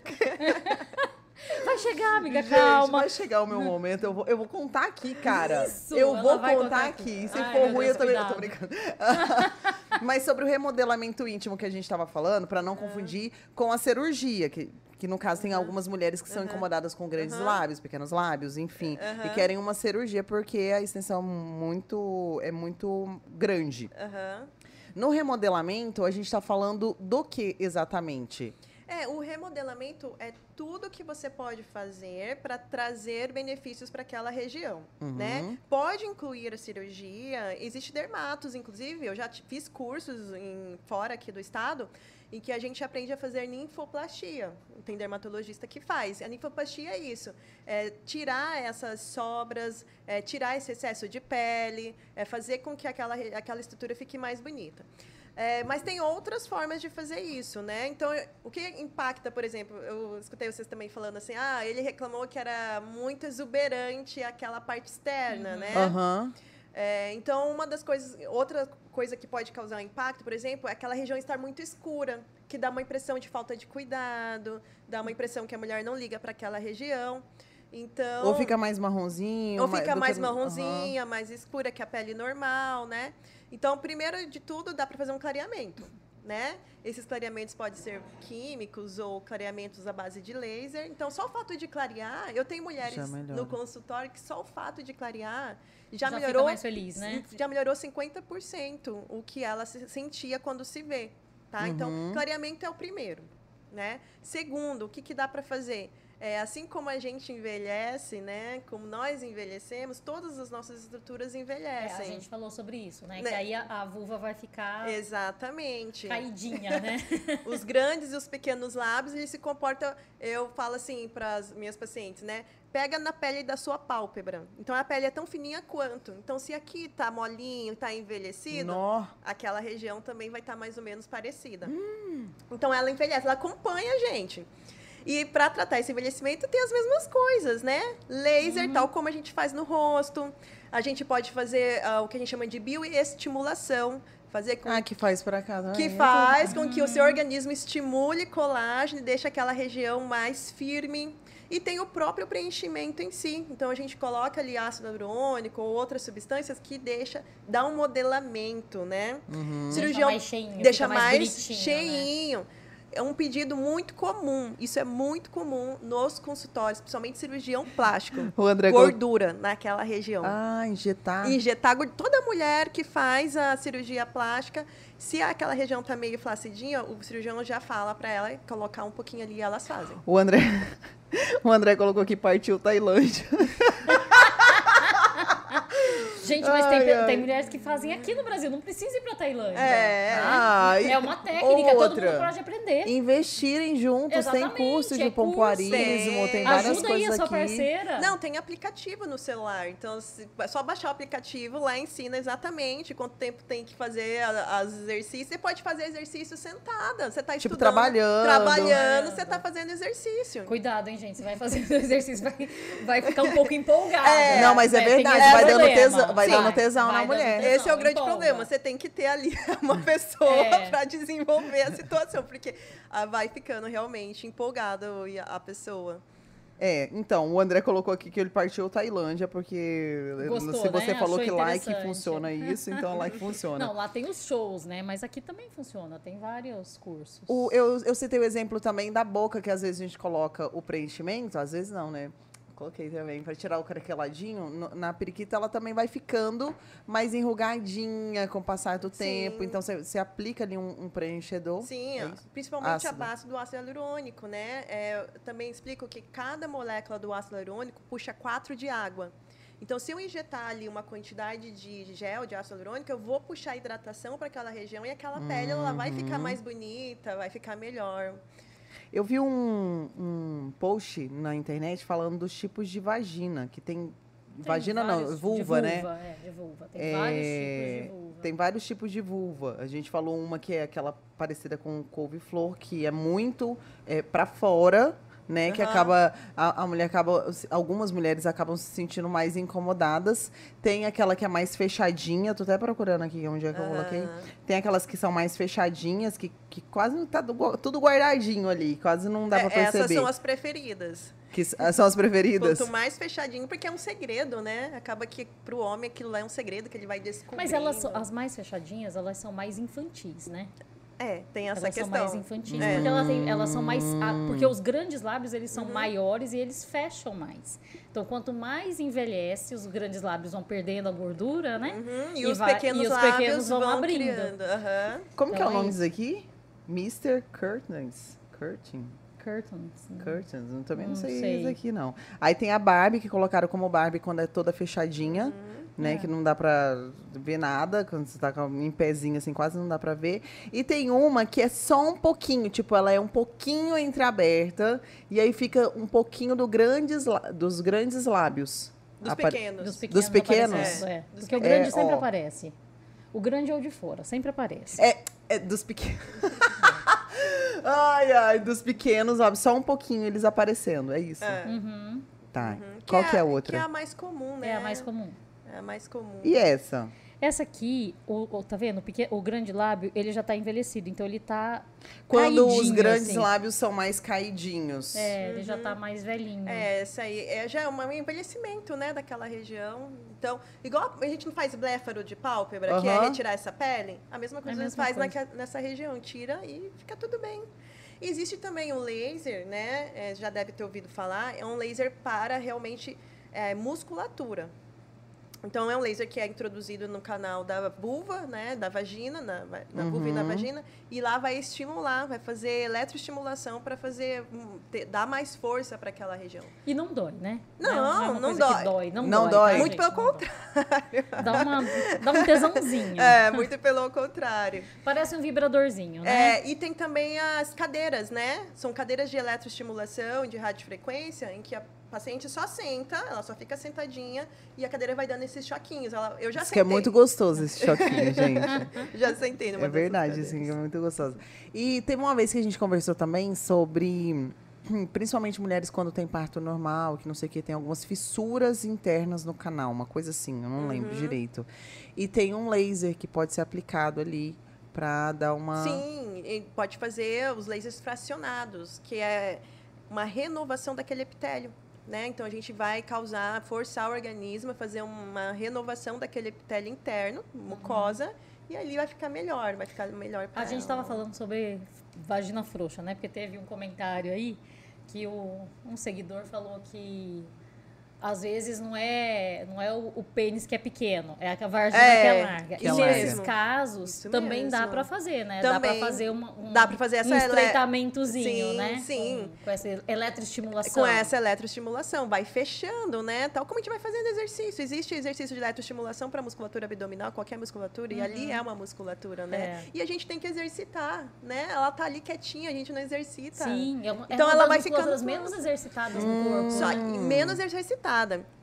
É. Vai chegar, amiga, Gente, calma. vai chegar o meu momento. Eu vou, eu vou contar aqui, cara. Isso, eu vou contar, contar aqui. aqui. Se Ai, for ruim, Deus, eu também. Eu tô cuidado. brincando. Mas sobre o remodelamento íntimo que a gente estava falando, para não confundir com a cirurgia, que, que no caso tem algumas mulheres que são incomodadas com grandes Uhum. lábios, pequenos lábios, enfim, e Uhum. querem uma cirurgia porque a extensão muito é muito grande. No remodelamento, a gente está falando do que exatamente? É, o remodelamento é tudo que você pode fazer para trazer benefícios para aquela região, Uhum. né? Pode incluir a cirurgia, existe dermatos, inclusive, eu já fiz cursos em, fora aqui do estado, em que a gente aprende a fazer ninfoplastia. Tem dermatologista que faz. A ninfoplastia é isso, é tirar essas sobras, é tirar esse excesso de pele, é fazer com que aquela, aquela estrutura fique mais bonita. É, mas tem outras formas de fazer isso, né? Então, o que impacta, por exemplo, eu escutei vocês também falando assim, ah, ele reclamou que era muito exuberante aquela parte externa, né? Aham. É, então, uma das coisas, outra coisa que pode causar um impacto, por exemplo, é aquela região estar muito escura. que dá uma impressão de falta de cuidado, dá uma impressão que a mulher não liga para aquela região. Então, Ou fica mais marronzinho. ou fica mais que- marronzinha, mais escura que a pele normal, né? Então, primeiro de tudo, dá para fazer um clareamento, né? Esses clareamentos podem ser químicos ou clareamentos à base de laser. Então, só o fato de clarear, eu tenho mulheres no consultório que só o fato de clarear já, Já fica melhorou mais feliz, né? já melhorou 50% o que ela se sentia quando se vê, tá? Então, Uhum. clareamento é o primeiro, né? Segundo, o que, que dá para fazer? É, assim como a gente envelhece, né? Como nós envelhecemos, todas as nossas estruturas É, envelhecem. a gente falou sobre isso, né? Né? Que aí a, a vulva vai ficar Exatamente. caidinha, né? Os grandes e os pequenos lábios, eles se comportam. Eu falo assim para as minhas pacientes, né? Pega na pele da sua pálpebra. Então a pele é tão fininha quanto. Então, se aqui tá molinho, tá envelhecido, Nó. aquela região também vai estar mais ou menos parecida. Então ela envelhece, ela acompanha a gente. E para tratar esse envelhecimento tem as mesmas coisas, né? Laser, tal como a gente faz no rosto. A gente pode fazer ah, o que a gente chama de bioestimulação, fazer com Ah, que faz cá também. que faz com que o seu organismo estimule colágeno e deixe aquela região mais firme. E tem o próprio preenchimento em si. Então a gente coloca ali ácido hialurônico ou outras substâncias que deixa, dá um modelamento, né? Uhum. Cirurgião mais cheinho, deixa mais mais, bonitinho, né? É um pedido muito comum. Isso é muito comum nos consultórios, principalmente cirurgião plástico. O André Gordura naquela região. Ah, injetar. Injetar gordura. Toda mulher que faz a cirurgia plástica, se aquela região tá meio flacidinha, o cirurgião já fala para ela colocar um pouquinho ali e elas fazem. O André. O André colocou que partiu Tailândia. Gente, mas Ai, tem, ai. tem mulheres que fazem aqui no Brasil, não precisa ir pra Tailândia. É. Ah, e É uma técnica, todo outra. mundo pode aprender. Investirem juntos, tem Exatamente, curso de é pompoarismo, tem várias Ajuda aí coisas a sua aqui. parceira. Não, tem aplicativo no celular. Então, se- é só baixar o aplicativo, lá ensina exatamente quanto tempo tem que fazer as exercícios. Você pode fazer exercício sentada. Você tá Tipo, estudando. trabalhando. Trabalhando, você tá fazendo exercício. Cuidado, hein, gente. Você vai fazer o exercício, vai, vai ficar um pouco empolgada. É. Não, mas é tem verdade, vai dando tesão- vai dando tesão na vai dando mulher. tesão, Esse é o grande empolga. problema. Você tem que ter ali uma pessoa É. para desenvolver a situação, porque ah, vai ficando realmente empolgado e a- pessoa. É, então, o André colocou aqui que ele partiu Tailândia, porque Gostou, se você né? falou Achou que lá é que funciona isso, então lá é que funciona. Não, lá tem os shows, né? Mas aqui também funciona, tem vários cursos. O- eu, eu citei o exemplo também da boca, que às vezes a gente coloca o preenchimento, às vezes não, né? Coloquei também, para tirar o craqueladinho. no- Na periquita, ela também vai ficando mais enrugadinha com o passar do Sim. tempo. Então, você, você aplica ali um, um preenchedor. Sim, é isso? principalmente Ácido. a base do ácido hialurônico, né? É, eu também explico que cada molécula do ácido hialurônico puxa 4 de água. Então, se eu injetar ali uma quantidade de gel de ácido hialurônico, eu vou puxar hidratação para aquela região e aquela pele ela vai ficar Uhum. mais bonita, vai ficar melhor. Eu vi um, um post na internet falando dos tipos de vagina, que tem. Tem vagina não, vários- de vulva, né? Vulva, é, de vulva. Tem É, vários tipos de vulva. Tem vários tipos de vulva. A gente falou uma que é aquela parecida com couve-flor, que é muito é, para fora, né? Que Aham. acaba. A, a mulher acaba. Algumas mulheres acabam se sentindo mais incomodadas. Tem aquela que é mais fechadinha. Tô até procurando aqui onde é que eu coloquei. Tem aquelas que são mais fechadinhas, que, que quase tá do- tudo guardadinho ali. Quase não dá É, pra essas perceber. são as preferidas. Que s- são as preferidas. Quanto mais fechadinho, porque é um segredo, né? Acaba que pro homem aquilo lá é um segredo que ele vai descobrir. Mas elas, são- as mais fechadinhas, elas são mais infantis, né? É, tem essa elas questão. são mais infantis, É. porque elas, têm- elas são mais... a- porque os grandes lábios, eles Uhum. são maiores e eles fecham mais. Então, quanto mais envelhece, os grandes lábios vão perdendo a gordura, né? Uhum, e, E os vai- pequenos e os lábios pequenos vão vão abrindo. aham. Como que é Então o é nome isso. disso aqui? Mr. Curtains. Curtain. Curtains. né? Curtains, eu também não, Não sei, sei. isso aqui não. Aí tem a Barbie, que colocaram como Barbie quando é toda fechadinha, né? É. Que não dá pra ver nada, quando você tá em pezinho assim, quase não dá pra ver. E tem uma que é só um pouquinho, tipo, ela é um pouquinho entreaberta, e aí fica um pouquinho do grandes, dos grandes lábios. Dos Apare- pequenos. Dos pequenos. Dos pequenos? É. Dos Porque o pequenos. grande É, sempre ó. aparece. O grande é o de fora, sempre aparece. É, é dos pequenos. ai, ai, dos pequenos, ó, só um pouquinho eles aparecendo, é isso. É. Uhum. Tá. Uhum. Qual que é a Que outra? é a mais comum, né? É a mais comum. É a mais comum. E essa? Essa aqui, o, o- tá vendo? O, o grande lábio, ele já tá envelhecido, então ele tá Quando os grandes assim. lábios são mais caidinhos. É, ele já tá mais velhinho. É, essa aí é, já é um envelhecimento, né, daquela região. Então, igual a gente não faz bléfaro de pálpebra, que é retirar essa pele, a mesma coisa É a a gente mesma faz coisa. naque- nessa região, tira e fica tudo bem. Existe também um laser, né, é, já deve ter ouvido falar, é um laser para realmente é, musculatura. Então, é um laser que é introduzido no canal da vulva, né, da vagina, na, na vulva e na Uhum. vagina, e lá vai estimular, vai fazer eletroestimulação para fazer, hum, ter- dar mais força para aquela região. E não dói, né? Não, é não coisa que dói. dói. Não, Não dói. dói. tá, Muito gente? pelo Não dói. Dá, uma, dá um tesãozinho. É, muito pelo contrário. Parece um vibradorzinho, né? É, e tem também as cadeiras, né? São cadeiras de eletroestimulação, de radiofrequência, em que a paciente só senta, ela só fica sentadinha e a cadeira vai dando esses choquinhos. Ela, eu já Isso que é sentei. muito gostoso esse choquinho, gente. Já sentei numa É verdade, assim, é muito gostoso. E teve uma vez que a gente conversou também sobre, principalmente mulheres quando tem parto normal, que não sei o que, tem algumas fissuras internas no canal, uma coisa assim, eu não lembro Uhum. direito. E tem um laser que pode ser aplicado ali pra dar uma... Sim, pode fazer os lasers fracionados, que é uma renovação daquele epitélio. Né? Então a gente vai causar, forçar o organismo a fazer uma renovação daquele epitélio interno, mucosa, e ali vai ficar melhor, vai ficar melhor pra A gente estava falando sobre vagina frouxa, né? Porque teve um comentário aí que o, um seguidor falou que às vezes não é não é o, o pênis que é pequeno, é a vagina É, que é larga. que e é nesses casos Isso também dá mesmo. para fazer, né? dá Também para fazer uma, um, dá pra fazer essa um ele- estreitamentozinho, Sim, né? sim. Com, com essa eletroestimulação. Com essa eletroestimulação, vai fechando, né? Tal como a gente vai fazendo exercício. Existe exercício de eletroestimulação para musculatura abdominal, qualquer musculatura, e ali é uma musculatura, né? É. E a gente tem que exercitar, né? Ela tá ali quietinha, a gente não exercita. Sim, é uma, é Então uma ela das vai ficando menos exercitadas no corpo. Só que menos exercitada.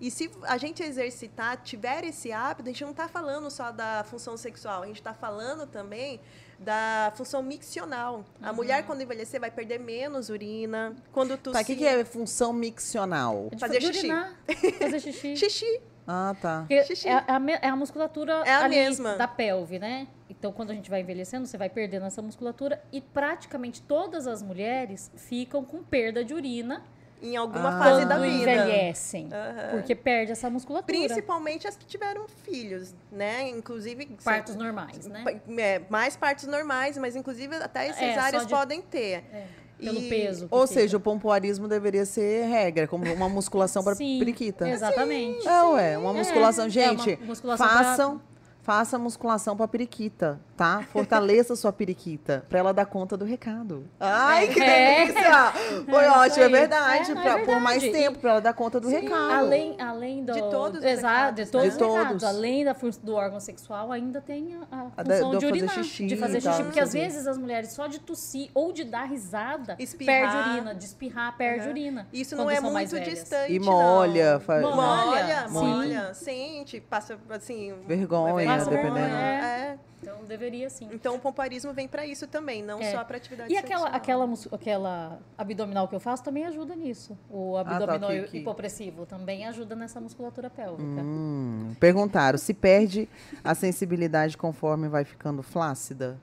E se a gente exercitar, tiver esse hábito, a gente não está falando só da função sexual, a gente está falando também da função miccional. A Uhum. mulher, quando envelhecer, vai perder menos urina. Quando tu Tá, o que, que é função miccional? É de fazer xixi. urinar, fazer xixi. Xixi. Ah, tá. É, a, me- é a musculatura É a ali mesma. da pelve, né? Então, quando a gente vai envelhecendo, você vai perdendo essa musculatura e praticamente todas as mulheres ficam com perda de urina Em alguma Ah. fase quando da vida. envelhecem. Aham. Porque perde essa musculatura. Principalmente as que tiveram filhos, né? Inclusive. Partos normais, né? É, mais partes normais, mas inclusive até as É, de- podem ter. É, pelo E- peso. Ou fica. seja, o pompoarismo deveria ser regra, como uma musculação para Sim, periquita. Exatamente. É, ué, uma É, musculação. é Gente, uma musculação pra- façam, faça musculação pra periquita, tá? Fortaleça sua periquita, pra ela dar conta do recado. Ai, que É. delícia! Foi É ótimo, é verdade. É, é pra- Por mais verdade. tempo, pra ela dar conta do recado. Além, além do, De todos os exato, de recados, todos né? os De recados. todos. Além da do órgão sexual, ainda tem a, a A da- função do de fazer urinar, xixi de fazer xixi, porque às vezes as mulheres só de tossir ou de dar risada Espirrar. perde urina, de espirrar perde Uhum. urina. Isso não é muito distante. E molha, faz- Molha, Sim. molha, sente, passa assim. Vergonha, uma Passa dependendo. vergonha, é. Então deveria sim. Então o pomparismo vem para isso também, não É. só para atividade E aquela, sexual. aquela, aquela abdominal que eu faço também ajuda nisso. O tá, abdominal ok, ok. hipopressivo também ajuda nessa musculatura pélvica. Hum, perguntaram, se perde a sensibilidade conforme vai ficando flácida?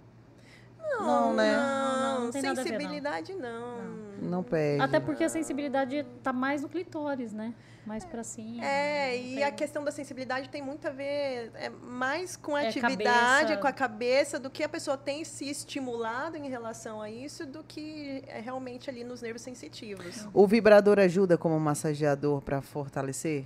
Não, Não, né? Não, não tem nada a ver, não. sensibilidade não. Não perde. Até porque a sensibilidade tá mais no clitóris, né? Mais pra cima. É, não e tem- a questão da sensibilidade tem muito a ver é, mais com a É, atividade, cabeça. com a cabeça, do que a pessoa tem se estimulado em relação a isso, do que é realmente ali nos nervos sensitivos. O vibrador ajuda como massageador pra fortalecer?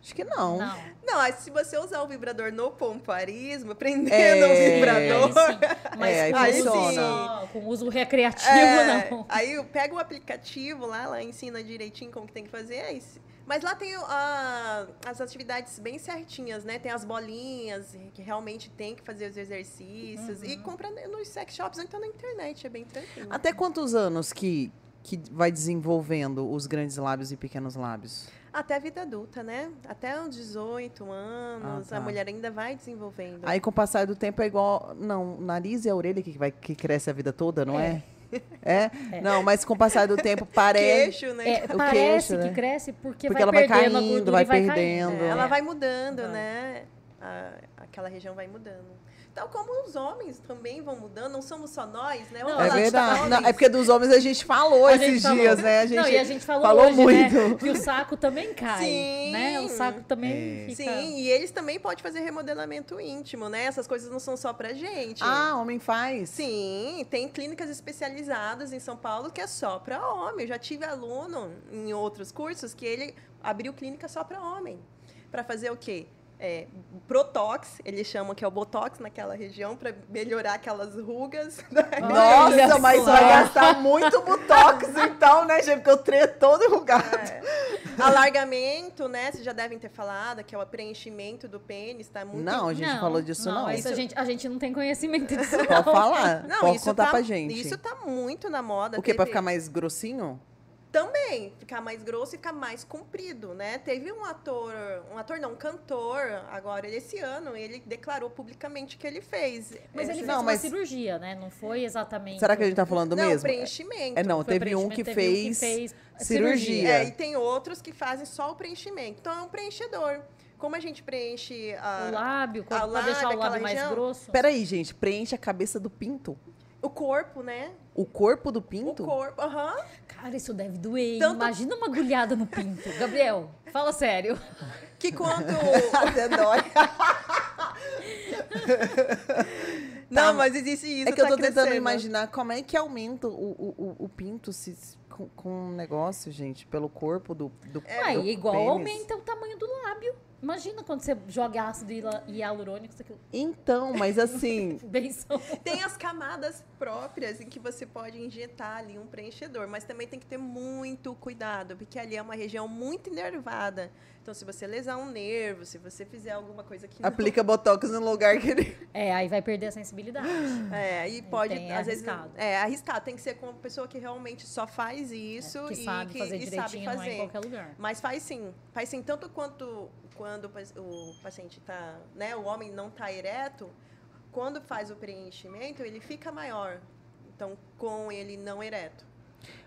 Acho que não. Não. Não, mas se você usar o vibrador no pomparismo, prendendo É, o vibrador. Aí sim. Mas É, aí com, uso funciona. só- com uso recreativo, É, não. Aí eu pego o aplicativo lá, lá ensina direitinho como que tem que fazer. aí se- Mas lá tem a- as atividades bem certinhas, né? Tem as bolinhas, que realmente tem que fazer os exercícios. E compra nos sex shops, então na internet, é bem tranquilo. Até quantos anos que, que vai desenvolvendo os grandes lábios e pequenos lábios? Até a vida adulta, né? Até uns 18 anos, Ah, tá. a mulher ainda vai desenvolvendo. Aí, com o passar do tempo, é igual. Não, o nariz e a orelha que, vai, que cresce a vida toda, não é? É? Não, mas com o passar do tempo, parece. Queixo, né? É, O parece queixo, que né? cresce porque, Porque vai ela vai caindo, gordura vai vai perdendo. caindo. É, ela É. vai mudando, né? a- aquela região vai mudando. Tal como os homens também vão mudando, não somos só nós, né? Não, É verdade. Não, é porque dos homens a gente falou A esses gente falou. dias, né? A gente, Não, e a gente falou, falou hoje, muito. né? Que o saco também cai, Sim. né? O saco também É. fica... Sim, e eles também podem fazer remodelamento íntimo, né? Essas coisas não são só pra gente. Ah, homem faz? Sim, tem clínicas especializadas em São Paulo que é só para homem. Eu já tive aluno em outros cursos que ele abriu clínica só para homem. Para fazer o quê? É, Protox, eles chamam que é o Botox naquela região, para melhorar aquelas rugas. Nossa, mas vai gastar muito botox, então, né, gente? Porque eu treino todo enrugado. É. Alargamento, né? Vocês já devem ter falado, que é o preenchimento do pênis, tá muito Não, a gente falou disso, não. Isso a gente, a gente não tem conhecimento disso, Pode não. falar, Não, pode isso contar tá, pra gente. Isso tá muito na moda. O quê? Pra Teve- ficar mais grossinho? Também, ficar mais grosso e ficar mais comprido, né? Teve um ator, um ator não, um cantor, agora esse ano, ele declarou publicamente que ele fez. Mas ele fez Não, uma mas- cirurgia, né? Não foi exatamente... Será que a gente tá falando do não, mesmo? preenchimento. É, não, Foi teve um que teve um fez, fez cirurgia. É, e tem outros que fazem só o preenchimento. Então é um preenchedor. Como a gente preenche a- O lábio, a pra deixar o lábio, lábio mais região? grosso. Peraí, gente, preenche a cabeça do pinto? o corpo, né? O corpo do O pinto? corpo, aham. Cara, isso deve doer. Tanto- Imagina uma agulhada no pinto. Gabriel, fala sério. Que quando Até dói. Não, mas existe isso. Tá. é que eu tá tô tentando crescendo. imaginar como é que aumenta o, o, o, o pinto se, com, com um negócio, gente, pelo corpo do, do, Ué, do igual pênis. aumenta o tamanho do lábio. Imagina quando você joga ácido hialurônico, isso aqui. Então, mas assim. Tem as camadas próprias em que você pode injetar ali um preenchedor, mas também tem que ter muito cuidado, porque ali é uma região muito inervada. Então, se você lesar um nervo, se você fizer alguma coisa que não- aplica botox no lugar que ele. É, aí vai perder a sensibilidade. É, aí pode, tem, é às vezes, arriscado. é arriscado. Tem que ser com uma pessoa que realmente só faz isso que e sabe que fazer e sabe direitinho, não é em fazer. qualquer lugar. Mas faz sim, faz sim tanto quanto quando o paci- o paciente tá, né, o homem não tá ereto, quando faz o preenchimento, ele fica maior. Então, com ele não ereto.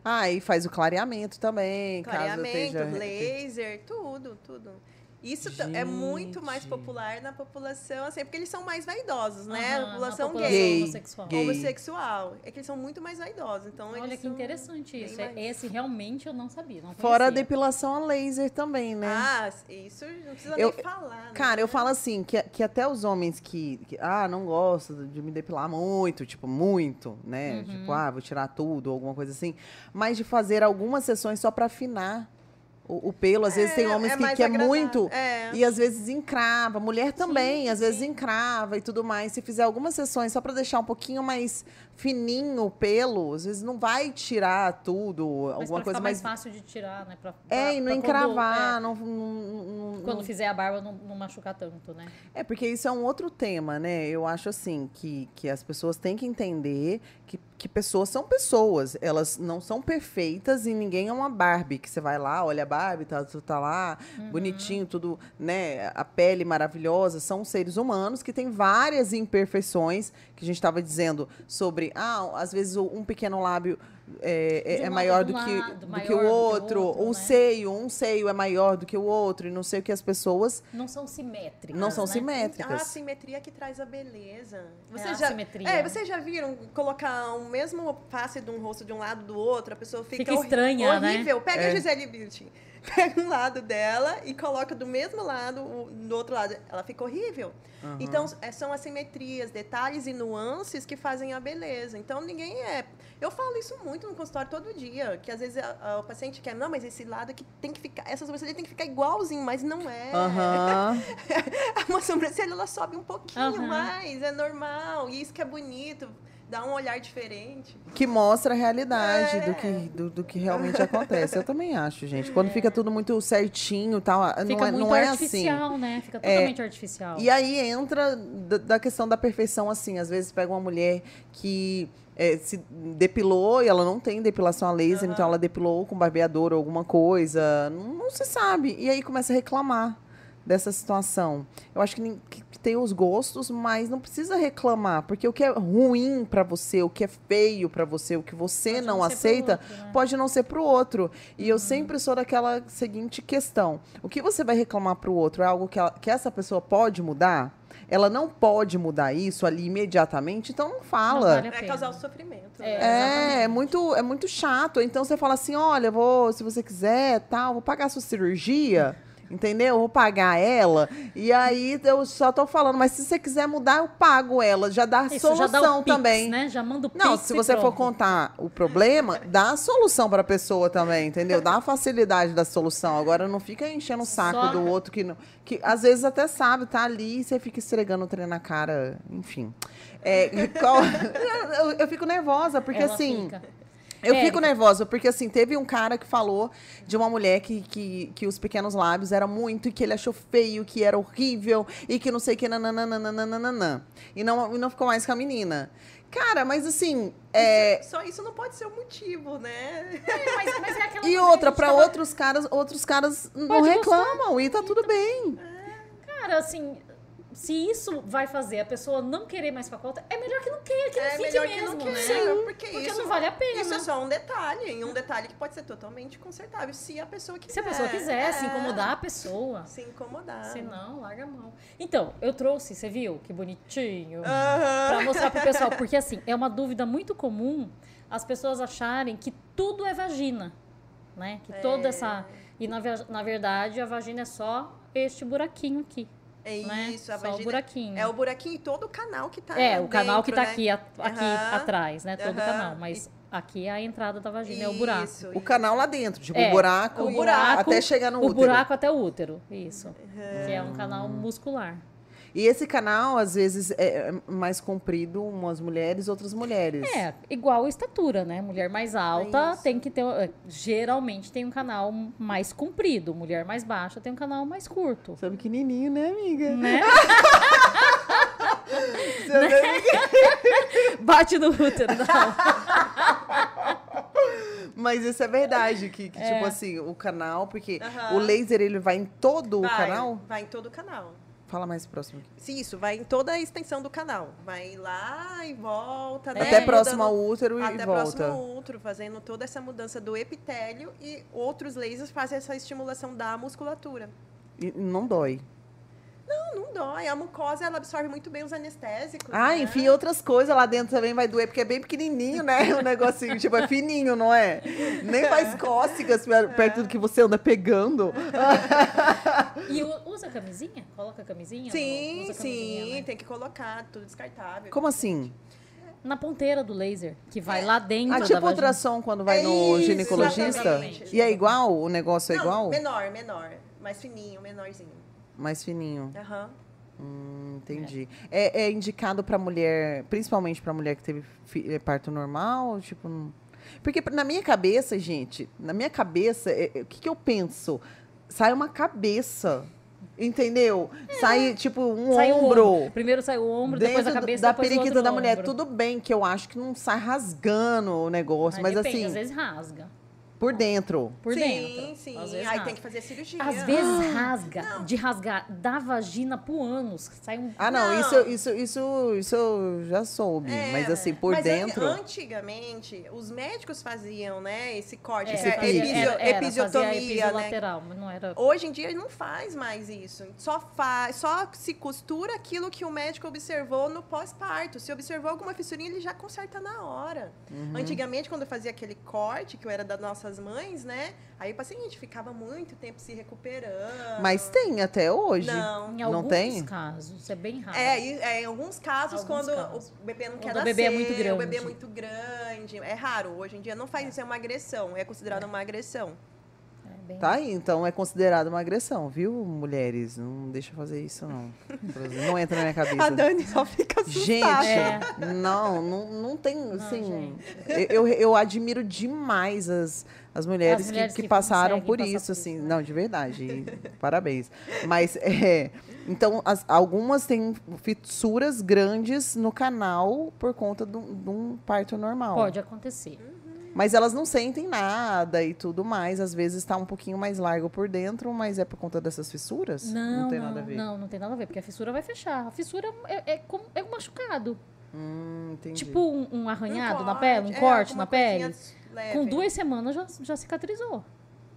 Ah, e faz o clareamento também. Clareamento, laser, tudo, tudo. Isso ta- é muito mais Gente. popular na população, assim, porque eles são mais vaidosos, né? Aham, a na população população gay, homossexual. Gay. homossexual. É que eles são muito mais vaidosos. Então, Olha eles que são interessante isso. mais- Esse realmente eu não sabia. Não Fora a depilação a laser também, né? Ah, isso não precisa Eu- nem falar. né? Cara, eu falo assim, que, que até os homens que, que, ah, não gostam de me depilar muito, tipo, muito, né? Uhum. Tipo, ah, vou tirar tudo, alguma coisa assim. Mas de fazer algumas sessões só pra afinar o, o pelo. Às vezes tem homens que mais quer agradável. muito É. e às vezes encrava. Mulher também, Sim, às vezes sim. encrava e tudo mais. Se fizer algumas sessões só pra deixar um pouquinho mais fininho o pelo, às vezes não vai tirar tudo, Mas alguma pra coisa ficar mais... mais fácil de tirar, né? Pra, É, pra- e não encravar, Quando, não, não- não- é, quando fizer a barba, não, não machucar tanto, né? É, porque isso é um outro tema, né? Eu acho assim que, que as pessoas têm que entender que, que pessoas são pessoas. Elas não são perfeitas e ninguém é uma Barbie. Que você vai lá, olha a Barbie, tá, tu tá lá, bonitinho, tudo, né? A pele maravilhosa. São seres humanos que têm várias imperfeições, que a gente estava dizendo sobre, ah, às vezes um pequeno lábio é, é- um é lado, maior do um que, lado, do maior que o do outro. outro, o né? seio, um seio é maior do que o outro, e não sei o que as pessoas Não são simétricas. não são né? A simétricas. simetria que traz a beleza. É Você a já, simetria. É, vocês já viram colocar o mesmo face de um rosto de um lado do outro, a pessoa fica, Fica estranha, né? horrível. Pega É. a Gisele Bündchen, pega um lado dela e coloca do mesmo lado, do outro lado. Ela fica horrível. Então, é, são assimetrias, detalhes e nuances que fazem a beleza. Então, ninguém é... Eu falo isso muito no consultório todo dia, que às vezes a- a- o paciente quer, não, mas esse lado aqui tem que ficar, essa sobrancelha tem que ficar igualzinho, mas não é. Aham. Uma sobrancelha ela sobe um pouquinho Aham. mais, é normal. E isso que é bonito, dá um olhar diferente. Que mostra a realidade É. do, que, do, do que realmente acontece. Eu também acho, gente. Quando fica tudo muito certinho e tal, Fica não é, muito não é assim. artificial, né? Fica totalmente artificial. E aí entra da, da questão da perfeição, assim. Às vezes pega uma mulher que é, se depilou e ela não tem depilação a laser, então ela depilou com barbeador ou alguma coisa. Não, não se sabe. E aí começa a reclamar. Dessa situação? Eu acho que, que- tem os gostos, mas não precisa reclamar, porque o que é ruim pra você, o que é feio pra você, o que você Pode não, não aceita, outro, né? pode não ser pro outro. E eu sempre sou daquela seguinte questão: o que você vai reclamar pro outro é algo que, ela- que essa pessoa pode mudar? Ela não pode mudar isso ali imediatamente, então não fala. vale a É causar o sofrimento. É. né? É, é muito, é muito chato. Então você fala assim: olha, vou, se você quiser, tal, vou pagar a sua cirurgia. Entendeu? Vou pagar ela. E aí eu só tô falando, mas se você quiser mudar, eu pago ela. Já dá Isso, solução já dá Pix, também. né? Já manda o Não, Pix se e você for contar o problema, dá a solução para a pessoa também, entendeu? Dá a facilidade da solução. Agora não fica enchendo o saco Só- do outro que, não, que às vezes até sabe, tá ali e você fica esfregando o trem na cara, enfim. É, qual- eu, eu fico nervosa, porque Ela assim. fica. Eu Érica. fico nervosa, porque assim, teve um cara que falou de uma mulher que, que, que os pequenos lábios era muito, e que ele achou feio, que era horrível, e que não sei o que, nananana. E não, e não ficou mais com a menina. Cara, mas assim, é, Só isso não pode ser o motivo, né? É, mas, mas é aquela E outra, pra tava- outros caras, outros caras não Pode reclamam e tá tudo bem. Cara, assim, se isso vai fazer a pessoa não querer mais conta, é melhor que não queira, que não É fique melhor mesmo, que não né? queira, porque, Porque isso não vale a pena. Isso é só um detalhe, e um detalhe que pode ser totalmente consertável, se a pessoa quiser. Se a pessoa quiser se É. incomodar a pessoa. Se incomodar. Se não, larga a mão. Então, eu trouxe, você viu? Que bonitinho. Aham. Pra mostrar pro pessoal. Porque, assim, é uma dúvida muito comum as pessoas acharem que tudo é vagina. Né? Que toda É. essa. E, na, na verdade, a vagina é só este buraquinho aqui. É né? isso, a Só o vagina. buraquinho. É o buraquinho e todo o canal que tá É, o canal que tá dentro, aqui, né? a- aqui atrás, né? Todo o canal. Mas aqui é a entrada da vagina, é o buraco. Isso, O canal lá dentro, tipo, É, o buraco, o buraco, até chegar no o útero. buraco até o útero, isso. Que é um canal muscular. E esse canal, às vezes, é é mais comprido, umas mulheres, outras mulheres. É, igual a estatura, né? Mulher mais alta isso. tem que ter. eh, Geralmente tem um canal mais comprido. Mulher mais baixa tem um canal mais curto. Você é pequenininho, né, amiga? Né? Você é Bate no útero, não. Mas isso é verdade, que, que, É. tipo assim, o canal, porque o laser, ele vai em todo o Vai, canal? Vai em todo o canal. Fala mais próximo. Sim, isso, vai em toda a extensão do canal. Vai lá e volta, né? Até próximo ao útero e Até volta. próximo ao útero, fazendo toda essa mudança do epitélio e outros lasers fazem essa estimulação da musculatura. E não dói. Não, não dói. A mucosa, ela absorve muito bem os anestésicos. Ah, né? enfim, outras coisas lá dentro também vai doer, porque é bem pequenininho, né? O negocinho, tipo, é fininho, não é? Nem faz cócegas per- perto do que você anda pegando. E usa camisinha? Coloca camisinha? Sim, Usa sim, camisinha, né? tem que colocar, tudo descartável. Como assim? Na ponteira do laser, que vai lá dentro Ah, da tipo ultrassom quando vai É no isso, ginecologista? exatamente. E é igual? O negócio é Não, igual? menor, menor. Mais fininho, menorzinho. Mais fininho. Aham. Hum, entendi. É, é indicado pra mulher, principalmente pra mulher que teve fi- eh, parto normal? Tipo, não- porque na minha cabeça, gente, na minha cabeça, é- é- o que, que eu penso? Sai uma cabeça, entendeu? Sai, tipo, um É. Sai o ombro. Primeiro sai o ombro, depois a dentro cabeça, da depois o periquita outro da mulher. ombro. Tudo bem que eu acho que não sai rasgando o negócio, mas, depende, assim, Às vezes rasga. Por dentro. Por sim, dentro. sim. Às vezes Aí rasga. tem que fazer cirurgia. Às vezes rasga, de rasgar da vagina pro ânus. Sai um. Ah, não, Não. Isso, isso, isso, isso eu já soube. É, mas assim, por mas an- dentro. antigamente, os médicos faziam, né, esse corte, É, Esse episio- episiotomia, né? episolateral, mas não era. Hoje em dia não faz mais isso. Só faz, só se costura aquilo que o médico observou no pós-parto. Se observou alguma fissurinha, ele já conserta na hora. Uhum. Antigamente, quando eu fazia aquele corte, que eu era das mães, né? Aí o paciente ficava muito tempo se recuperando. Mas tem até hoje. Não. Em Não alguns tem? casos, é bem raro. É, é, em alguns casos, Alguns quando casos. o bebê não Quando quer o nascer, bebê é muito o bebê é grande. muito grande. É raro. Hoje em dia não faz isso, é uma agressão. É considerado uma agressão. Bem- Tá aí, então é considerado uma agressão, viu, mulheres? Não deixa fazer isso, não. Não entra na minha cabeça. A Dani só fica assustada. Gente, É. não, não, não tem, assim... gente. Eu, eu admiro demais as, as mulheres, As mulheres que, que que passaram por isso, por assim. isso, né? Não, de verdade. Parabéns. Mas, é... Então, as- algumas têm fissuras grandes no canal por conta de um de um parto normal. Pode acontecer. Mas elas não sentem nada e tudo mais. Às vezes tá um pouquinho mais largo por dentro, mas é por conta dessas fissuras? Não, não tem não, nada a ver. não, não tem nada a ver, porque a fissura vai fechar. A fissura é, é, como, é um machucado. Hum, entendi. Tipo um, um arranhado na corte, pele, um é, corte na pele. leve. Com duas semanas já, já cicatrizou.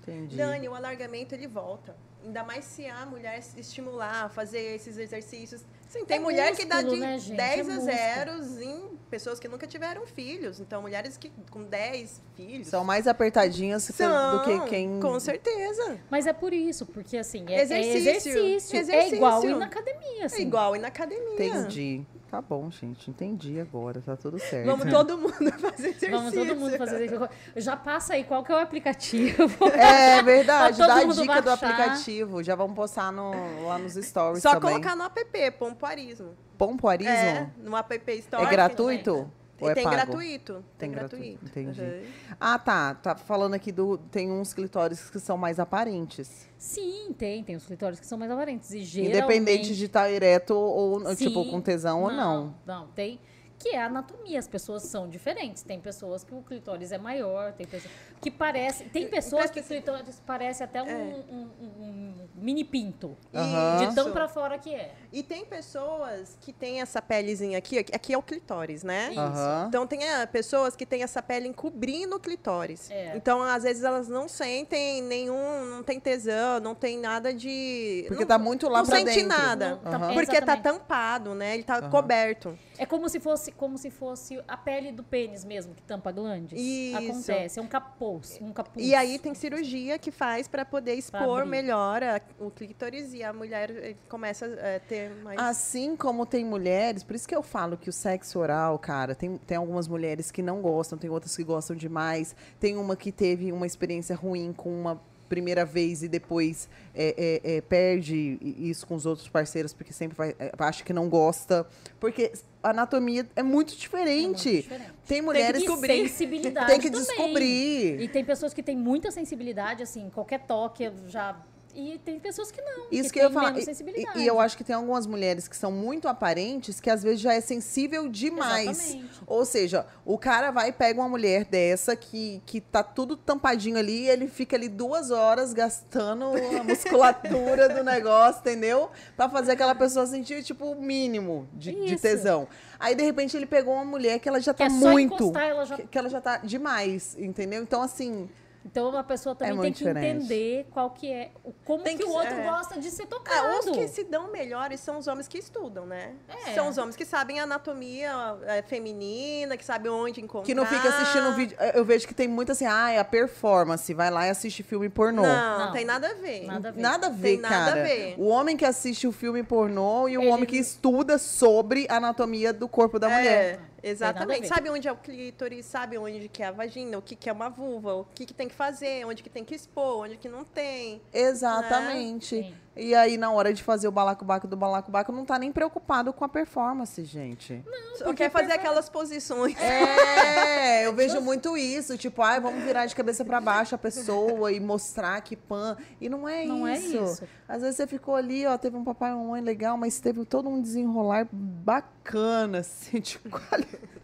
entendi. Dani, o alargamento ele volta. Ainda mais se a mulher se estimular, fazer esses exercícios. Sim, tem É mulher que dá de né, gente? 10 É a músculo. 0 em pessoas que nunca tiveram filhos. Então, mulheres que com 10 filhos. São mais apertadinhas são, do que quem. Com certeza. Mas é por isso, porque assim, é é Exercício. exercício. É Exercício. igual ir na academia, assim. É igual ir na academia. Entendi. Tá bom, gente. Entendi agora. Tá tudo certo. Vamos todo mundo fazer exercício. Vamos todo mundo fazer exercício. Já passa aí qual que é o aplicativo. É verdade. Dá a dica do baixar. aplicativo. Já vamos postar no, lá nos stories Só também. colocar no app, pompoarismo. Pompoarismo? É, no app Store. É gratuito? Ou é tem pago? gratuito. Tem gratuito, entendi. Uhum. Ah, tá. Tá falando aqui do. Tem uns clitóris que são mais aparentes. Sim, tem. Tem os clitóris que são mais aparentes. E geralmente... Independente de estar ereto ou, Sim. tipo, com tesão ou não. Não, tem. Que é a anatomia. As pessoas são diferentes. Tem pessoas que o clitóris é maior, tem pessoas que parece. Tem pessoas que o clitóris parece até um, É. um- um- um mini pinto. Aham. De tão pra fora que é. E tem pessoas que têm essa pelezinha aqui, aqui- é o clitóris, né? Isso. Aham. Então tem ah, pessoas que têm essa pele encobrindo o clitóris. É. Então, às vezes, elas não sentem nenhum, não tem tesão, não tem nada de. Porque não, tá muito lá não pra sente dentro. nada. Não, tá- Aham. é, Porque tá tampado, né? Ele tá coberto. É como se fosse como se fosse a pele do pênis mesmo, que tampa glândes. Isso. Acontece, é um capuz, um capuz. E aí tem cirurgia que faz para poder expor melhor a- o clítoris e a mulher eh, começa a ter mais. Assim como tem mulheres, por isso que eu falo que o sexo oral, cara, tem, tem algumas mulheres que não gostam, tem outras que gostam demais. Tem uma que teve uma experiência ruim com uma primeira vez e depois é, é, é, perde isso com os outros parceiros, porque sempre vai, é, acha que não gosta. Porque anatomia é muito É muito diferente. diferente. Tem mulheres e descobrir. sensibilidade tem que também. descobrir. E tem pessoas que têm muita sensibilidade, assim, qualquer toque já. E tem pessoas que não. Isso que, que eu ia têm falar. menos E-. E, eu acho que tem algumas mulheres que são muito aparentes que às vezes já é sensível demais. Exatamente. Ou seja, o cara vai e pega uma mulher dessa que, que tá tudo tampadinho ali e ele fica ali duas horas gastando a musculatura do negócio, entendeu? Pra fazer aquela pessoa sentir, tipo, o mínimo de, de tesão. Aí, de repente, ele pegou uma mulher que ela já Que tá é só muito. encostar, ela já- Que, que ela já tá demais, entendeu? Então, assim. Então a pessoa também tem muito que diferente. entender qual que é, o- como Tem que, que- o outro é. gosta de ser Ah, tocado. os que se dão melhores são os homens que estudam, né? É. São os homens que sabem a anatomia é, feminina, que sabem onde encontrar. Que não fica assistindo vídeo. Eu vejo que tem muito assim, ah, é a performance, vai lá e assiste filme pornô. Não, Não. tem nada a ver. Nada a ver. Nada a ver, Tem nada a cara. ver. O homem que assiste o filme pornô e o Ele- homem que estuda sobre a anatomia do corpo da mulher. Exatamente. Sabe onde é o clítoris, sabe onde que é a vagina, o que, que é uma vulva, o que, que tem que fazer, onde que tem que expor, onde que não tem. Exatamente. Sim. E aí, na hora de fazer o balacobaco do balacobaco, não tá nem preocupado com a performance, gente. Só quer fazer aquelas posições. É, eu vejo muito isso. Tipo, ai, vamos virar de cabeça pra baixo a pessoa e mostrar que pan. E não é Não é isso. isso. Às vezes você ficou ali, ó, teve um papai e uma mãe legal, mas teve todo um desenrolar bacana, assim, de qualidade.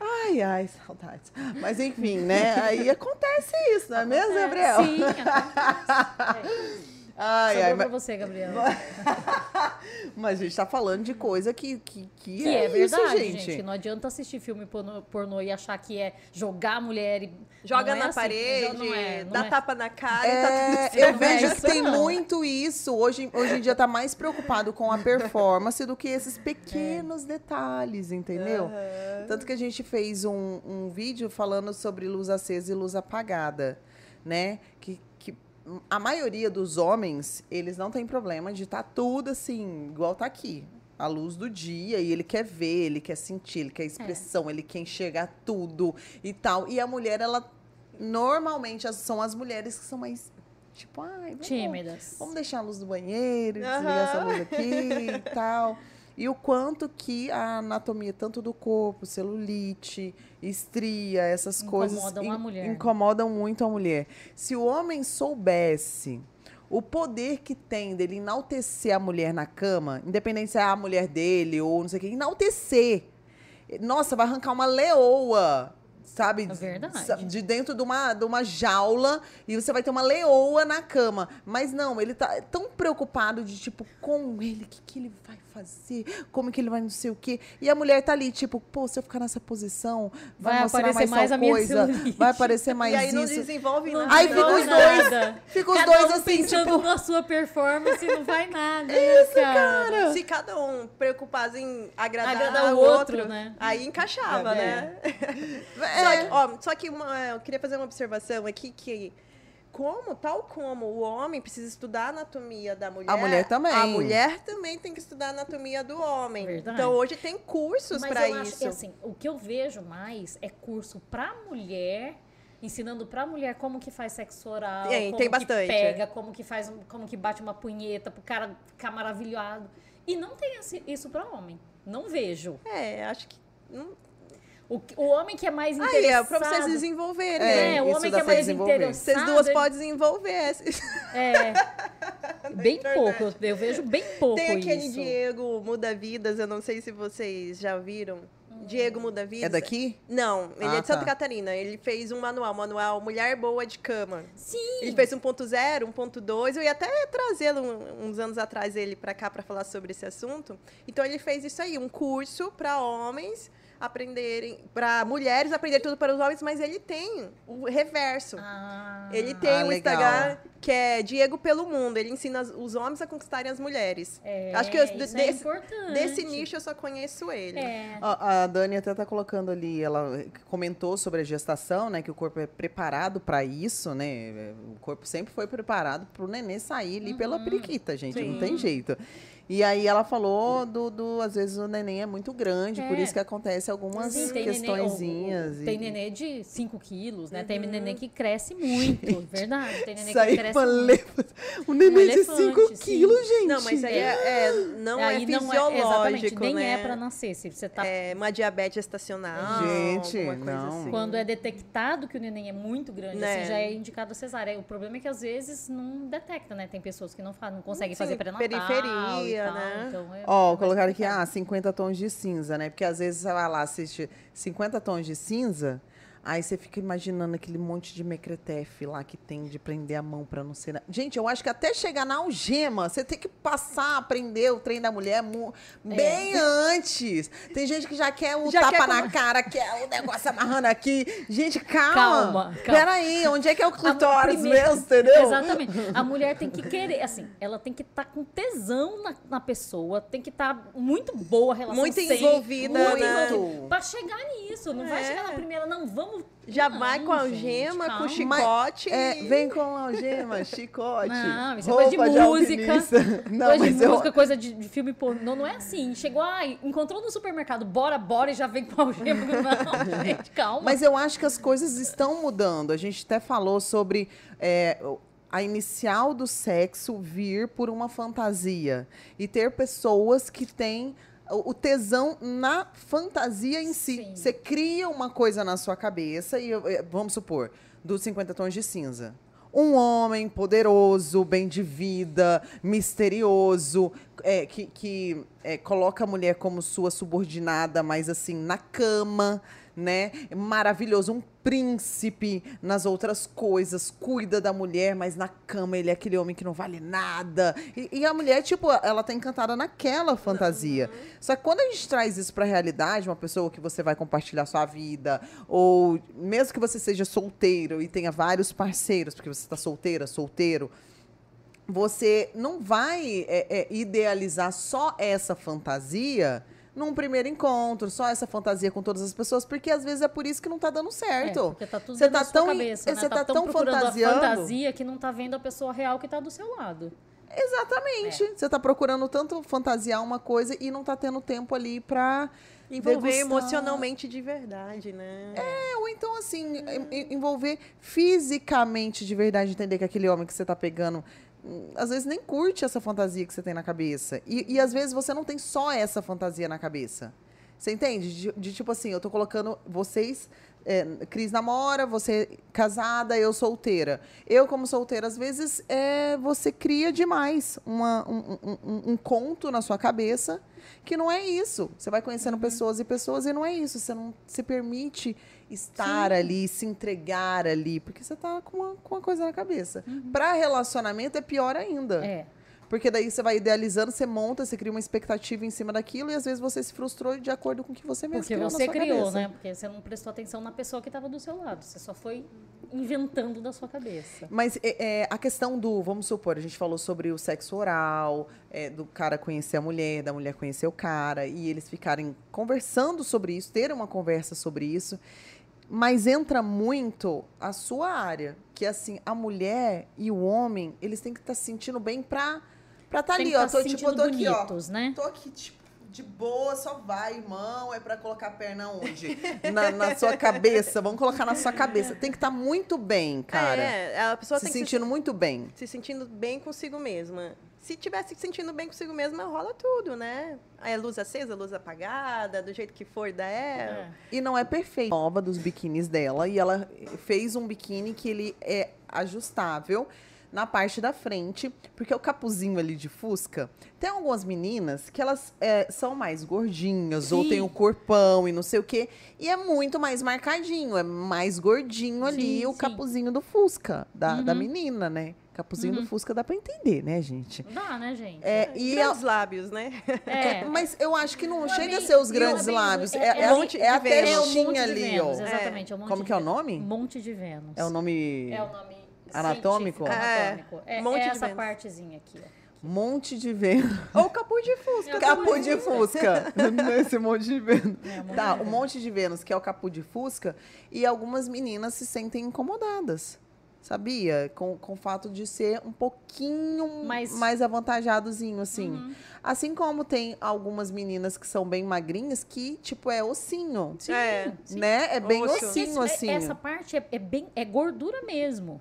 Ai, ai, saudades. Mas enfim, né? Aí acontece isso, não é mesmo, É, Gabriel? Sim, acontece. Ai, Sobrou ai, pra mas, você, Gabriel. mas a gente tá falando de coisa que, que, que, Que é, isso, verdade, gente. gente. Não adianta assistir filme pornô, pornô e achar que é jogar a mulher e. Joga não é na assim, parede, não é, não dá é. tapa na cara e tá tudo É, eu vejo é que isso, tem não. muito isso. Hoje, hoje em dia tá mais preocupado com a performance do que esses pequenos detalhes, entendeu? Tanto que a gente fez um, um vídeo falando sobre luz acesa e luz apagada, né? Que a maioria dos homens, eles não tem problema de estar tudo assim, igual tá aqui. A luz do dia, e ele quer ver, ele quer sentir, ele quer expressão, ele quer enxergar tudo e tal. E a mulher, ela normalmente as- são as mulheres que são mais tipo, ai, vamos, Tímidas. vamos deixar a luz do banheiro, desligar essa luz aqui e tal. E o quanto que a anatomia, tanto do corpo, celulite, estria, essas coisas Incomodam a mulher. incomodam muito a mulher. Se o homem soubesse o poder que tem dele enaltecer a mulher na cama, independente se é a mulher dele ou não sei o que, enaltecer. Nossa, vai arrancar uma leoa sabe? É verdade. De dentro de uma, de uma jaula e você vai ter uma leoa na cama. Mas não, ele tá tão preocupado de, tipo, com ele, o que, que ele vai fazer? Como que ele vai não sei o quê? E a mulher tá ali, tipo, pô, se eu ficar nessa posição, vai, Vai mostrar aparecer mais, mais a minha coisa, celulite. vai aparecer mais e aí não isso. desenvolve Não nada. Aí fica os dois- nada. Fica os Cada dois um assim, pensando tipo... na sua performance não vai nada. Isso, cara. Se cada um preocupado em agradar, Agradar o o outro, outro, né? aí encaixava, É. né? É. Só que, ó, só que uma- eu queria fazer uma observação aqui que como, tal como o homem precisa estudar a anatomia da mulher, A mulher também. A mulher também tem que estudar a anatomia do homem. Verdade. Então hoje tem cursos para acho isso. que assim, o que eu vejo mais é curso pra mulher, ensinando pra mulher como que faz sexo oral, Tem, como tem que bastante. pega, como que faz, como que bate uma punheta pro cara ficar maravilhado. E não tem esse- isso pra homem. Não vejo. É, acho que não... O, o homem que é mais Aí interessado... é pra vocês desenvolverem. É, né? É, o homem que é mais interessado... Vocês duas ele- podem desenvolver. É, bem internet. pouco. Eu, vejo bem pouco Tem aquele isso. Diego Muda Vidas, eu não sei se vocês já viram. Diego Muda Vidas. É daqui? Não, ele Ah, é de Santa tá. Catarina. Ele fez um manual, manual Mulher Boa de Cama. Sim. Ele fez 1.0, 1.2. Eu ia até trazê-lo uns anos atrás ele para cá para falar sobre esse assunto. Então ele fez isso aí, um curso para homens aprenderem, para mulheres aprenderem tudo para os homens, mas ele tem o reverso. Ah, Ele tem Ah, um legal. Instagram que é Diego pelo Mundo. Ele ensina os homens a conquistarem as mulheres. é, Acho que eu- isso desse- é importante. Desse nicho eu só conheço ele. É. Ó, A Dani até tá colocando ali, ela comentou sobre a gestação, né? Que o corpo é preparado para isso, né? O corpo sempre foi preparado pro nenê sair ali pela periquita, gente. Não Sim. tem jeito. E aí ela falou do, do às vezes o neném é muito grande, por É. isso que acontece algumas Sim, nenê- questõezinhas. o- o- e- Tem nenê de 5 quilos, né? Tem nenê que cresce muito, verdade. Tem nenê Isso que cresce é uma muito. Um neném de elefante, 5 sim. quilos, gente. Não, mas aí é, é- não é Aí fisiológico, exatamente, nem né? é pra nascer. Se você tá É uma diabetes gestacional. Gente, não. assim. Quando é detectado que o neném é muito grande, Né. assim, já é indicado a cesárea. O problema é que às vezes não detecta, né? Tem pessoas que não, não conseguem Sim, fazer pré-natal periferia, tal, né? então é Ó, colocaram aqui, ah, 50 tons de cinza, né? Porque às vezes você vai lá assistir 50 tons de cinza, aí você fica imaginando aquele monte de mequetrefe lá que tem de prender a mão pra não ser. Gente, eu acho que até chegar na algema, você tem que passar, aprender o trem da mulher mu- bem antes. Tem gente que já quer o Já tapa quer na com- cara, quer o negócio amarrando aqui. Gente, calma. Calma, calma. Peraí, onde é que é o clitóris primeiro- mesmo, entendeu? Exatamente. A mulher tem que querer, assim, ela tem que estar com tesão na, na pessoa, tem que estar muito boa a relação. Muito sempre, envolvida, muito né? Pra chegar nisso. Não vai É. chegar na primeira, não, vamos. Já não, vai com a gente, algema, com chicote. É, vem com algema, chicote. Não, isso é coisa de música. alpinista. Não, coisa mas de eu, música, coisa de, de filme pornô, não é assim. Chegou, ai, encontrou no supermercado, bora, bora, e já vem com algema. Não, gente, calma. Mas eu acho que as coisas estão mudando. A gente até falou sobre é, a inicial do sexo vir por uma fantasia e ter pessoas que têm o tesão na fantasia em si. Sim. Você cria uma coisa na sua cabeça e eh, vamos supor, dos 50 tons de cinza. Um homem poderoso, bem de vida, misterioso, é, que, que é, coloca a mulher como sua subordinada, mas assim, na cama, né? Maravilhoso, um príncipe nas outras coisas, cuida da mulher, mas na cama ele é aquele homem que não vale nada. E, e a mulher, tipo, ela tá encantada naquela fantasia. Só que quando a gente traz isso pra realidade, uma pessoa que você vai compartilhar sua vida, ou mesmo que você seja solteiro e tenha vários parceiros, porque você tá solteira, solteiro, você não vai é, é, idealizar só essa fantasia num primeiro encontro, só essa fantasia com todas as pessoas, porque às vezes é por isso que não tá dando É, certo. porque tá tudo Você tá tão cabeça, né? você tá tão tão fantasiando. a fantasia que não tá vendo a pessoa real que tá do seu lado. Exatamente. Você tá procurando tanto fantasiar uma coisa e não tá tendo tempo ali pra Envolver degustar. emocionalmente de verdade, né? É, ou então, assim, envolver fisicamente de verdade, entender que aquele homem que você tá pegando, às vezes nem curte essa fantasia que você tem na cabeça. E, e às vezes você não tem só essa fantasia na cabeça. Você entende? De, de tipo assim, eu tô colocando vocês é, Cris namora, você casada, eu solteira. Eu, como solteira, às vezes é, você cria demais uma, um, um, um, conto na sua cabeça que não é isso. Você vai conhecendo Uhum. pessoas e pessoas e não é isso. Você não se permite estar ali, se entregar ali, porque você tá com uma, com uma coisa na cabeça. Pra relacionamento é pior ainda. Uhum. É. Porque daí você vai idealizando, você monta, você cria uma expectativa em cima daquilo e às vezes você se frustrou de acordo com o que você mesmo Porque criou você criou, cabeça. né? Porque você não prestou atenção na pessoa que estava do seu lado. Você só foi inventando da sua cabeça. Mas é, é, a questão do, vamos supor, a gente falou sobre o sexo oral, é, do cara conhecer a mulher, da mulher conhecer o cara, e eles ficarem conversando sobre isso, terem uma conversa sobre isso. Mas entra muito a sua área, que assim, a mulher e o homem, eles têm que estar se sentindo bem pra estar tá Tem ali, ó. tá Tô, se tipo, eu tô aqui, ó. bonitos, né? Tô aqui, tipo, de boa, só vai, irmão. É pra colocar a perna onde? Na, na sua cabeça. Vamos colocar na sua cabeça. Tem que estar muito bem, cara. É, a pessoa se tem que sentindo muito bem. se, se sentindo bem consigo mesma. Se tivesse se sentindo bem consigo mesma, rola tudo, né? É luz acesa, luz apagada, do jeito que for der. É. E não é perfeito. Nova dos biquínis dela. E ela fez um biquíni que ele é ajustável na parte da frente, porque o capuzinho ali de fusca, tem algumas meninas que elas é, são mais gordinhas, ou Sim. tem o corpão e não sei o quê, e é muito mais marcadinho, é mais gordinho ali Sim, o sim. capuzinho do fusca, da, da Uhum. menina, né? Capuzinho do fusca dá pra entender, né, gente? Dá, né, gente? É, e E a- os lábios, né? É. é, mas eu acho que não é chega a bem- ser os grandes é lábios. é- É, é é, é a. É testinha Monte de ali, Vênus, ó. exatamente. é o Monte Como de que é o nome? Monte de Vênus. É o nome. É o nome Anatômico? É, anatômico. É, Monte é de essa Vênus. partezinha aqui, ó. Monte de Vênus. Ou capuz de fusca. É Capu de Fusca. Nesse Monte de Vênus. É, Tá, o. Monte de Vênus, que é o Capu de Fusca, e algumas meninas se sentem incomodadas. Sabia? Com, com o fato de ser um pouquinho Mais- mais avantajadozinho, assim. Uhum. Assim como tem algumas meninas que são bem magrinhas, que, tipo, é ossinho. Sim, É. sim. Né? É bem Osso. ossinho, Esse- assim. Essa parte é, é bem é gordura mesmo.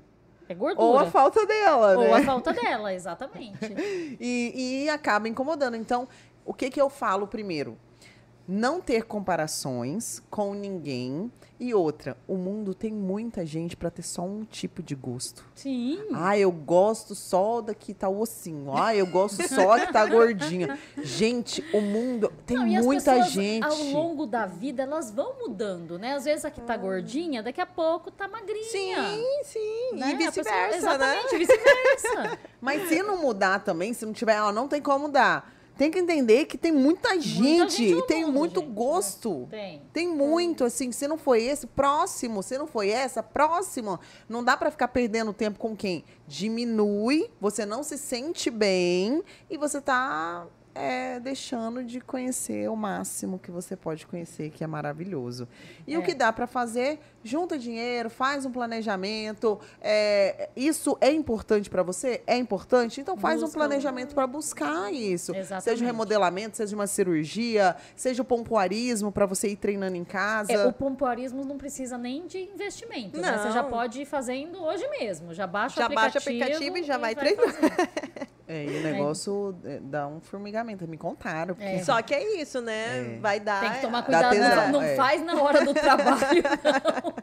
É gordura. Ou a falta dela, Ou né? a falta dela, exatamente. E, e acaba incomodando. Então, o que, que eu falo primeiro? Não ter comparações com ninguém. E outra, o mundo tem muita gente para ter só um tipo de gosto. Sim. Ah, eu gosto só da que tá o ossinho. Ah, eu gosto só que tá gordinha. Gente, o mundo tem Não, as muita pessoas, gente. Ao longo da vida, elas vão mudando, né? Às vezes a que tá gordinha, daqui a pouco tá magrinha. Sim, sim. né? E pessoa- vice-versa, né? Exatamente, vice-versa. Mas se não mudar também, se não tiver, ó, não tem como mudar. Tem que entender que tem muita gente, gente no e tem mundo, muito gente, né? gosto. Tem. Tem muito, assim, se não foi esse, próximo. Se não foi essa, próximo. Não dá pra ficar perdendo tempo com quem diminui, você não se sente bem e você tá é, deixando de conhecer o máximo que você pode conhecer, que é maravilhoso. E o É. que dá pra fazer? Junta dinheiro, faz um planejamento. é, isso é importante pra você? É importante? Então faz um Busca o- planejamento pra buscar isso. Seja Exatamente. o remodelamento, seja uma cirurgia, seja o pompoarismo pra você ir treinando em casa. É, o pompoarismo não precisa nem de investimento, né? Você já pode ir fazendo hoje mesmo. Já baixa Já o baixa o aplicativo. aplicativo e já vai fazendo. É, e o negócio é, dá um formigamento. Me contaram. Porque... É. Só que é isso, né? É. Vai dar. Tem que tomar Dá cuidado, tesão, não, não é. faz na hora do trabalho, não,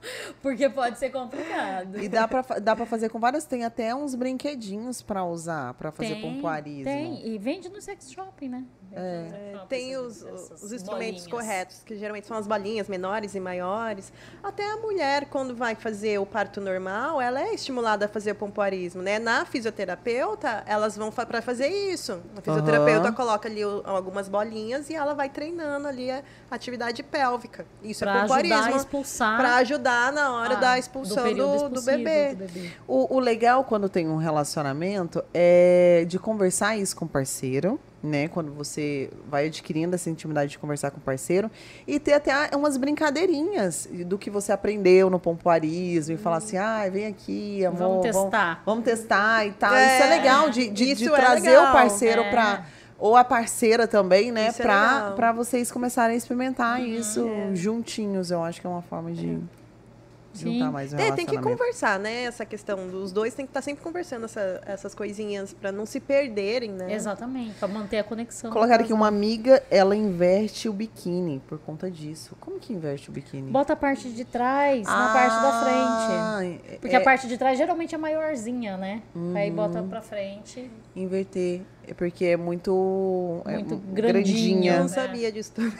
porque pode ser complicado. E dá pra, dá pra fazer com várias. Tem até uns brinquedinhos pra usar, pra fazer tem, pompoarismo. Tem, e vende no sex shopping, né? Sex É, shop, tem os, os instrumentos bolinhas. corretos, que geralmente são as bolinhas menores e maiores. Até a mulher, quando vai fazer o parto normal, ela é estimulada a fazer o pompoarismo, né? Na fisioterapeuta, elas vão para fazer isso. A fisioterapeuta Aham. coloca ali o- algumas bolinhas e ela vai treinando ali a atividade pélvica. Isso Pra é ajudar a pompoarismo. expulsar Para ajudar na hora ah, da expulsão do, do expulsivo bebê. do bebê. O, o legal quando tem um relacionamento é de conversar isso com o parceiro, né? Quando você vai adquirindo essa intimidade de conversar com o parceiro e ter até umas brincadeirinhas do que você aprendeu no pompoarismo e falar assim, ah, vem aqui, amor. Vamos testar. Vamos, testar e tal. É, isso é legal de, de, de é trazer legal. o parceiro É. pra. Ou a parceira também, né? Isso é pra, legal. pra vocês começarem a experimentar Uhum. isso juntinhos. Eu acho que é uma forma de. Sim. juntar mais o É, tem que conversar, né? Essa questão dos dois tem que estar sempre conversando essa- essas coisinhas pra não se perderem, né? Exatamente, pra manter a conexão. Colocaram aqui casal. uma amiga, ela inverte o biquíni por conta disso. Como que inverte o biquíni? Bota a parte de trás na parte da frente. frente. Porque a parte de trás geralmente é maiorzinha, né? Aí bota Uhum. pra frente. Inverter. É porque é muito. é Muito mu- grandinho. Eu não né? sabia disso também.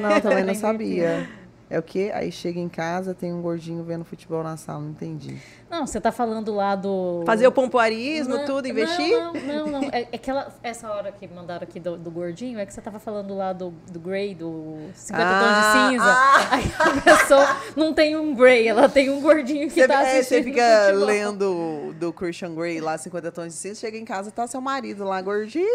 Não, também não sabia. É o quê? Aí chega em casa, tem um gordinho vendo futebol na sala, não entendi. Não, você tá falando lá do. Fazer o pompoarismo, Não, tudo, investir? Não, não, não. não. É, é que ela, essa hora que mandaram aqui do, do gordinho, é que você tava falando lá do, do Grey, do 50 Ah, tons de cinza. ah. Aí a pessoa não tem um Grey, ela tem um gordinho que Você, tá é, assistindo. você fica lendo do Christian Grey lá, 50 tons de cinza, chega em casa, tá seu marido lá, gordinho,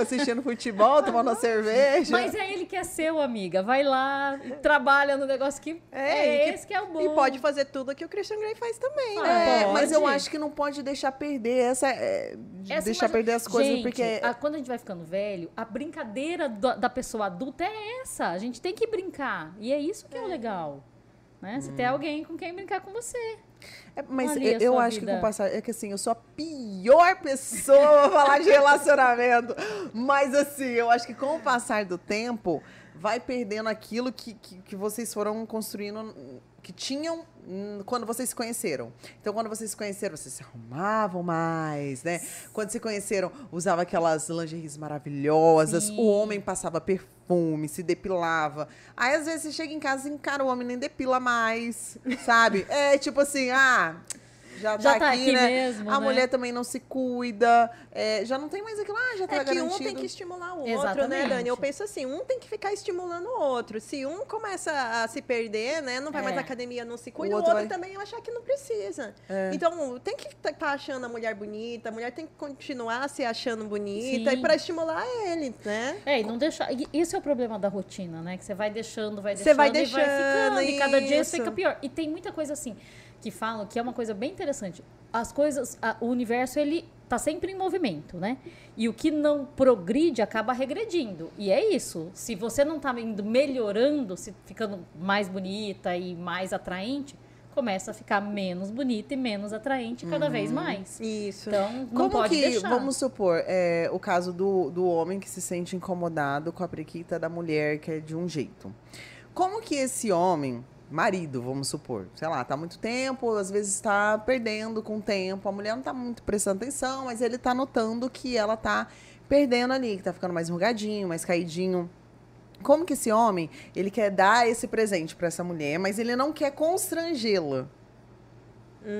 assistindo futebol, tomando uma cerveja. Mas é ele que é seu, amiga. Vai lá, trabalha no negócio que é, É, e que- esse que é o bom. E pode fazer tudo que o Christian Grey faz também, Ah, né? É, mas eu Pode. acho que não pode deixar perder essa. é, Essa deixar imagem- perder as coisas, Gente, porque. a- quando a gente vai ficando velho, a brincadeira da, da pessoa adulta é essa. A gente tem que brincar. E é isso que é, o legal. Né? Você tem Hum. alguém com quem brincar com você. É, mas eu, eu acho que vida. com o passar. É que assim, eu sou a pior pessoa pra falar de relacionamento. Mas assim, eu acho que com o passar do tempo, vai perdendo aquilo que, que, que vocês foram construindo, que tinham quando vocês se conheceram. Então, quando vocês se conheceram, vocês se arrumavam mais, né? Quando se conheceram, usava aquelas lingeries maravilhosas, Sim. o homem passava perfume, se depilava. Aí, às vezes, você chega em casa e encara o homem nem depila mais, sabe? É tipo assim, ah, já tá, Já tá aqui, aqui né? mesmo, a né? mulher também não se cuida, é, já não tem mais aquilo, ah, já tá É que garantido. um tem que estimular o outro, né, Exatamente. Dani? Eu penso assim, um tem que ficar estimulando o outro. Se um começa a se perder, né, não vai mais É. na academia, não se cuida, O o outro outro, vai- também achar que não precisa. É. Então, tem que estar achando a mulher bonita, a mulher tem que continuar se achando bonita Sim. e para estimular ele, né? É, e não deixar. Isso é o problema da rotina, né? Que você vai deixando, vai Você deixando, vai e vai deixando, ficando. E cada dia isso isso. fica pior. E tem muita coisa assim que falam que é uma coisa bem interessante. As coisas, a- o universo ele tá sempre em movimento, né? E o que não progride acaba regredindo. E é isso. Se você não tá indo melhorando, se ficando mais bonita e mais atraente, começa a ficar menos bonita e menos atraente cada vez mais. Isso. Então, não Como pode que, deixar. vamos supor, é, o caso do, do homem que se sente incomodado com a prequita da mulher que é de um jeito. Como que esse homem, marido, vamos supor, sei lá, tá muito tempo, às vezes está perdendo com o tempo, a mulher não tá muito prestando atenção, mas ele tá notando que ela tá perdendo ali, que tá ficando mais enrugadinho, mais caidinho. Como que esse homem, ele quer dar esse presente para essa mulher, mas ele não quer constrangê-la?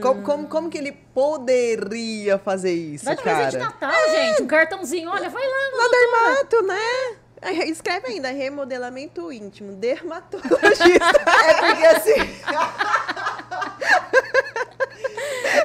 Como, como, como que ele poderia fazer isso, Dá de presente de cara? Natal, gente. Um cartãozinho. Olha, vai lá. Na dermato, né? Escreve ainda, remodelamento íntimo, dermatologista. É porque assim.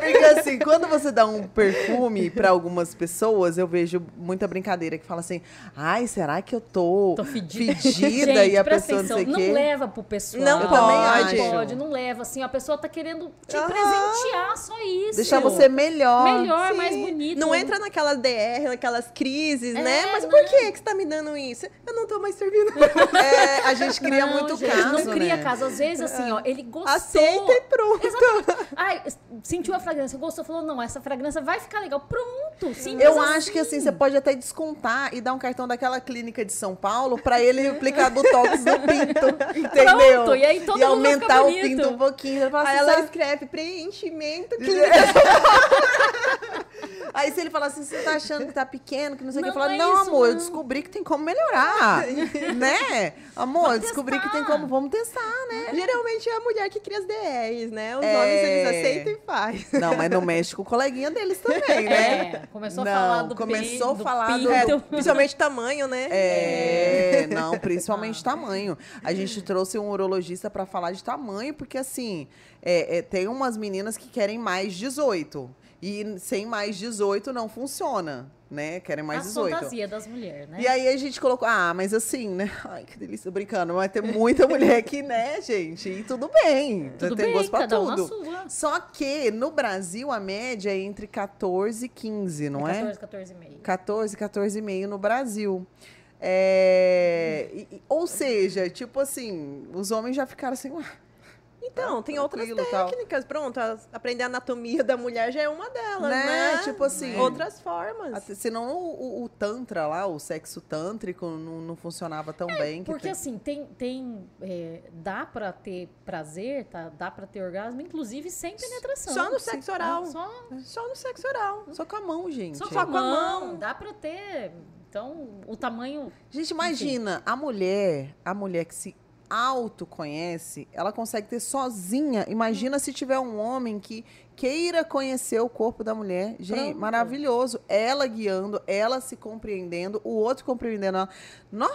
É porque assim, quando você dá um perfume pra algumas pessoas, eu vejo muita brincadeira que fala assim: ai, será que eu tô, Tô fedida. fedida Gente, e a pessoa não sei o atenção, quê? Não leva pro pessoal. Não Eu pode. Não pode, não leva. Assim, a pessoa tá querendo te Aham. presentear, só isso. Deixar você melhor. melhor, Sim. mais bonito. Não entra naquelas DR, naquelas crises, É, né? Mas não. por que que você tá me dando isso? Eu não tô mais servindo. É, a gente cria Não, muito gente, caso. Não cria né? caso. Às vezes, assim, ó, ele gostou. Aceita e pronto. Exatamente. Ai, sentiu a fragrância, gostou, falou, não, essa fragrância vai ficar legal. Pronto, simples Eu acho que assim, você pode até descontar e dar um cartão daquela clínica de São Paulo pra ele aplicar botox no pinto, entendeu? Pronto, e aí todo e mundo aumentar o pinto um pouquinho. Fala Aí assim, ela "Sabe- escreve preenchimento Aí se ele falar assim, você tá achando que tá pequeno, que não sei o que, eu falo, não é não, isso, amor, eu não." descobri que tem como melhorar, né? Amor, eu Vamos descobri que tem testar. como, vamos testar, né? Geralmente é a mulher que cria as DRs, né? Os É. homens eles aceitam e faz. Não, mas no México, coleguinha deles também, né? É, começou a Não, falar do começou a falar do- pinto. Principalmente tamanho, né? É, não, principalmente tamanho. A gente trouxe um urologista pra falar de tamanho, porque assim, é, é, tem umas meninas que querem mais 18. E sem mais 18 não funciona, né? Querem mais a 18. fantasia das mulheres, né? E aí a gente colocou, ah, mas assim, né? Ai, que delícia, brincando. Vai ter muita mulher aqui, né, gente? E tudo bem. Tudo tem bem, gosto pra tudo. Só que no Brasil a média é entre 14 e 15, não é? 14, 14 e meio. 14, 14,5 no Brasil. É, e- ou seja, tipo assim, os homens já ficaram assim, ué, Então, tem outras tranquilo, tal. técnicas. Pronto, aprender a anatomia da mulher já é uma delas, Né? né? Tipo assim- Outras formas. Até- Senão o, o- o tantra lá, o sexo tântrico, não, não funcionava tão bem. que Porque tem- assim, tem, tem é, dá pra ter prazer, tá? dá pra ter orgasmo, inclusive sem penetração. Só no sexo oral. Só, Só no sexo oral. Só com a mão, gente. só com Só a com a mão, mão. dá pra ter. Então, o tamanho. Gente, imagina, a mulher, a mulher que se autoconhece, ela consegue ter sozinha. Imagina se tiver um homem que queira conhecer o corpo da mulher. Gente, Pronto. maravilhoso. Ela guiando, ela se compreendendo, o outro compreendendo ela. Nó,